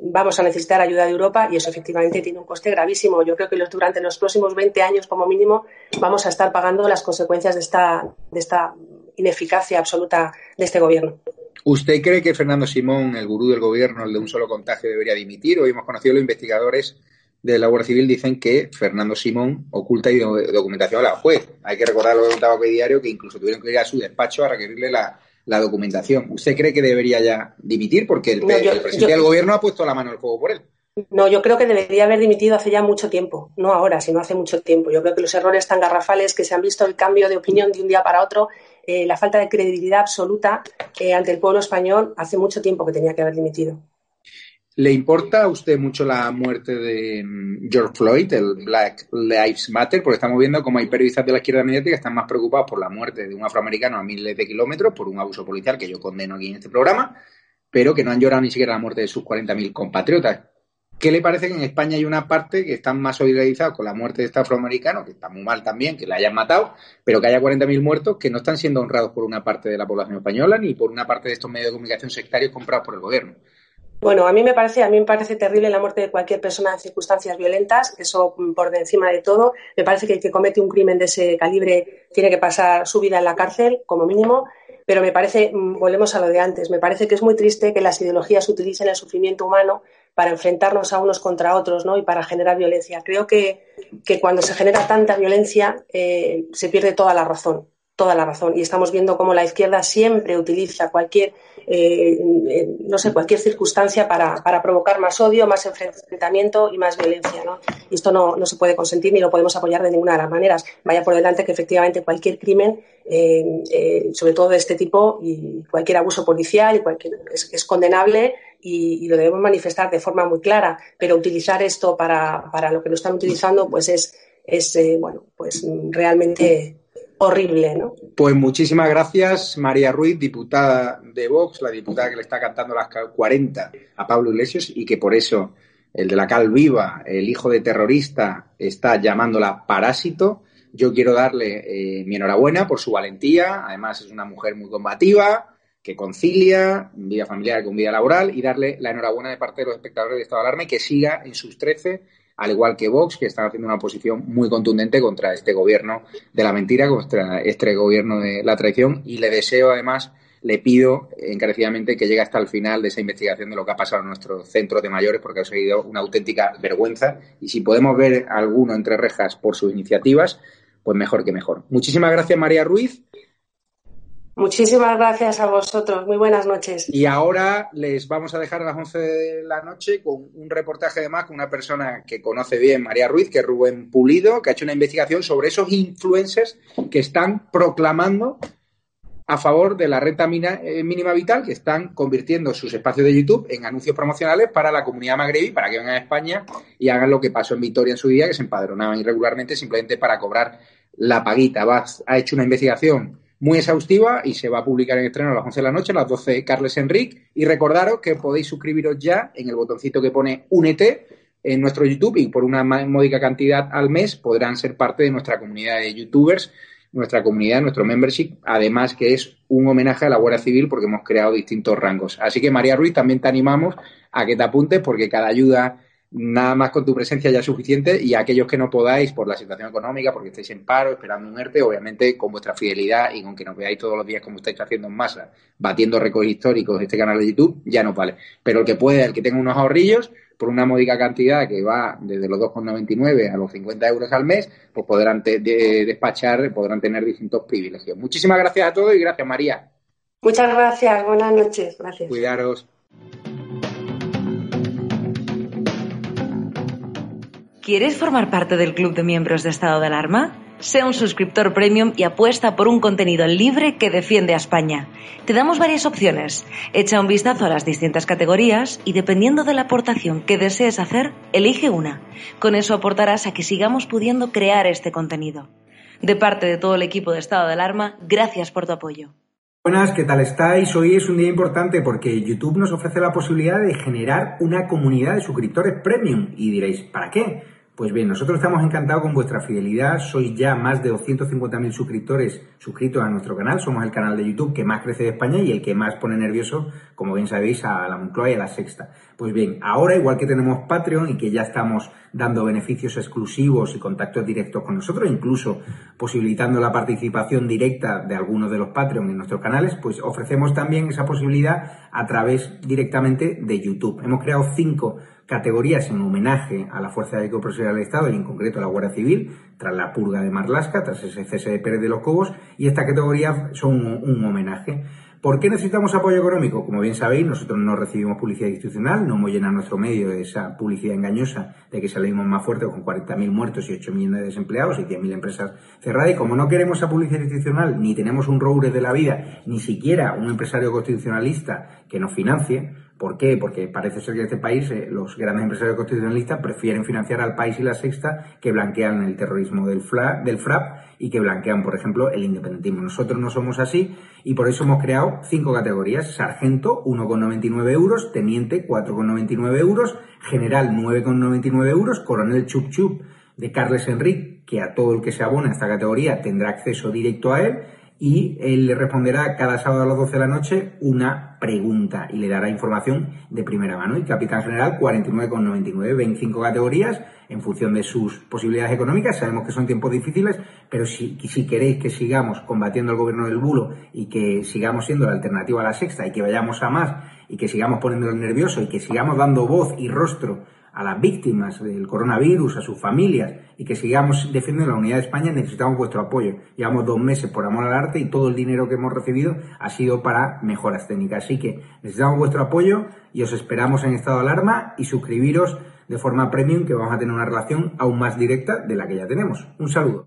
vamos a necesitar ayuda de Europa y eso efectivamente tiene un coste gravísimo. Yo creo que durante los próximos 20 años, como mínimo, vamos a estar pagando las consecuencias de esta, de esta ineficacia absoluta de este gobierno. ¿Usted cree que Fernando Simón, el gurú del gobierno, el de un solo contagio, debería dimitir? Hoy hemos conocido a los investigadores de la Guardia Civil dicen que Fernando Simón oculta documentación a la juez. Hay que recordar lo que contaba hoy diario, que incluso tuvieron que ir a su despacho a requerirle la, la documentación. ¿Usted cree que debería ya dimitir? Porque el, presidente del gobierno ha puesto la mano al fuego por él. No, yo creo que debería haber dimitido hace ya mucho tiempo, no ahora, sino hace mucho tiempo. Yo creo que los errores tan garrafales que se han visto, el cambio de opinión de un día para otro, eh, la falta de credibilidad absoluta eh, ante el pueblo español, hace mucho tiempo que tenía que haber dimitido. ¿Le importa a usted mucho la muerte de mm, George Floyd, el Black Lives Matter? Porque estamos viendo cómo hay periodistas de la izquierda mediática que están más preocupados por la muerte de un afroamericano a miles de kilómetros por un abuso policial que yo condeno aquí en este programa, pero que no han llorado ni siquiera la muerte de sus 40.000 compatriotas. ¿Qué le parece que en España hay una parte que están más solidarizados con la muerte de este afroamericano, que está muy mal también, que le hayan matado, pero que haya 40.000 muertos que no están siendo honrados por una parte de la población española ni por una parte de estos medios de comunicación sectarios comprados por el gobierno? Bueno, a mí me parece, a mí me parece terrible la muerte de cualquier persona en circunstancias violentas, eso por encima de todo. Me parece que el que comete un crimen de ese calibre tiene que pasar su vida en la cárcel, como mínimo. Pero me parece, mm, volvemos a lo de antes, me parece que es muy triste que las ideologías utilicen el sufrimiento humano para enfrentarnos a unos contra otros ¿no? y para generar violencia. Creo que, cuando se genera tanta violencia eh, se pierde toda la razón, toda la razón. Y estamos viendo cómo la izquierda siempre utiliza cualquier eh, no sé, cualquier circunstancia para, provocar más odio, más enfrentamiento y más violencia. ¿no? Y esto no, se puede consentir ni lo podemos apoyar de ninguna de las maneras. Vaya por delante que efectivamente cualquier crimen, eh, eh, sobre todo de este tipo, y cualquier abuso policial y cualquier, es, condenable y, lo debemos manifestar de forma muy clara. Pero utilizar esto para, para lo que lo están utilizando, pues es, es bueno, pues realmente horrible, ¿no? Pues muchísimas gracias, María Ruiz, diputada de Vox, la diputada que le está cantando las 40 a Pablo Iglesias y que por eso el de la Cal Viva, el hijo de terrorista, está llamándola parásito. Yo quiero darle eh, mi enhorabuena por su valentía. Además, es una mujer muy combativa, que concilia vida familiar con vida laboral y darle la enhorabuena de parte de los espectadores de Estado de Alarma que siga en sus 13 al igual que Vox, que están haciendo una posición muy contundente contra este gobierno de la mentira, contra este gobierno de la traición, y le deseo además, le pido encarecidamente que llegue hasta el final de esa investigación de lo que ha pasado en nuestro centro de mayores, porque ha sido una auténtica vergüenza, y si podemos ver alguno entre rejas por sus iniciativas, pues mejor que mejor. Muchísimas gracias, María Ruiz. Muchísimas gracias a vosotros. Muy buenas noches. Y ahora les vamos a dejar a las 11 de la noche con un reportaje de más con una persona que conoce bien María Ruiz, que es Rubén Pulido, que ha hecho una investigación sobre esos influencers que están proclamando a favor de la renta eh, mínima vital que están convirtiendo sus espacios de YouTube en anuncios promocionales para la comunidad magrebí, para que vengan a España y hagan lo que pasó en Vitoria en su día, que se empadronaban irregularmente simplemente para cobrar la paguita. ha hecho una investigación muy exhaustiva y se va a publicar en estreno a las 11 de la noche, a las 12 Carles Enric. Y recordaros que podéis suscribiros ya en el botoncito que pone Únete en nuestro YouTube y por una módica cantidad al mes podrán ser parte de nuestra comunidad de youtubers, nuestra comunidad, nuestro membership, además que es un homenaje a la Guardia Civil porque hemos creado distintos rangos. Así que María Ruiz, también te animamos a que te apuntes porque cada ayuda nada más con tu presencia ya es suficiente y aquellos que no podáis por la situación económica, porque estáis en paro, esperando un ERTE, obviamente con vuestra fidelidad y con que nos veáis todos los días como estáis haciendo en masa, batiendo récords históricos de este canal de YouTube, ya no vale. Pero el que pueda, el que tenga unos ahorrillos, por una módica cantidad que va desde los 2,99 a los 50 euros al mes, pues podrán despachar, podrán tener distintos privilegios. Muchísimas gracias a todos y gracias María. Muchas gracias, buenas noches, gracias. Cuidaros. ¿Quieres formar parte del club de miembros de estado de alarma? Sea un suscriptor premium y apuesta por un contenido libre que defiende a España. Te damos varias opciones. Echa un vistazo a las distintas categorías y dependiendo de la aportación que desees hacer, elige una. Con eso aportarás a que sigamos pudiendo crear este contenido. De parte de todo el equipo de estado de alarma, gracias por tu apoyo. Buenas, ¿qué tal estáis? Hoy es un día importante porque YouTube nos ofrece la posibilidad de generar una comunidad de suscriptores premium. Y diréis, ¿para qué? Pues bien, nosotros estamos encantados con vuestra fidelidad. Sois ya más de 250.000 suscriptores suscritos a nuestro canal. Somos el canal de YouTube que más crece de España y el que más pone nervioso, como bien sabéis, a la Moncloa y a la Sexta. Pues bien, ahora igual que tenemos Patreon y que ya estamos dando beneficios exclusivos y contactos directos con nosotros, incluso posibilitando la participación directa de algunos de los Patreon en nuestros canales, pues ofrecemos también esa posibilidad a través directamente de YouTube. Hemos creado cinco categorías en homenaje a la Fuerza de Profesional del Estado y en concreto a la Guardia Civil, tras la purga de Marlasca, tras ese cese de Pérez de los Cobos, y estas categorías son un, homenaje. ¿Por qué necesitamos apoyo económico? Como bien sabéis, nosotros no recibimos publicidad institucional, no hemos llenado nuestro medio de esa publicidad engañosa de que salimos más fuertes con 40.000 muertos y 8 millones de desempleados y 10.000 empresas cerradas. Y como no queremos esa publicidad institucional, ni tenemos un roure de la vida, ni siquiera un empresario constitucionalista que nos financie, ¿Por qué? Porque parece ser que en este país eh, los grandes empresarios constitucionalistas prefieren financiar al país y la sexta que blanquean el terrorismo del, FRAP y que blanquean, por ejemplo, el independentismo. Nosotros no somos así y por eso hemos creado cinco categorías. Sargento, 1,99 euros. Teniente, 4,99 euros. General, 9,99 euros. Coronel Chup Chup de Carles Enrique, que a todo el que se abona a esta categoría tendrá acceso directo a él y él le responderá cada sábado a las 12 de la noche una pregunta y le dará información de primera mano. Y Capitán General 49,99, 25 categorías en función de sus posibilidades económicas. Sabemos que son tiempos difíciles, pero si, si queréis que sigamos combatiendo el gobierno del bulo y que sigamos siendo la alternativa a la sexta y que vayamos a más y que sigamos poniéndolo nervioso y que sigamos dando voz y rostro a las víctimas del coronavirus, a sus familias y que sigamos defendiendo la unidad de España, necesitamos vuestro apoyo. Llevamos dos meses por amor al arte y todo el dinero que hemos recibido ha sido para mejoras técnicas. Así que necesitamos vuestro apoyo y os esperamos en estado de alarma y suscribiros de forma premium que vamos a tener una relación aún más directa de la que ya tenemos. Un saludo.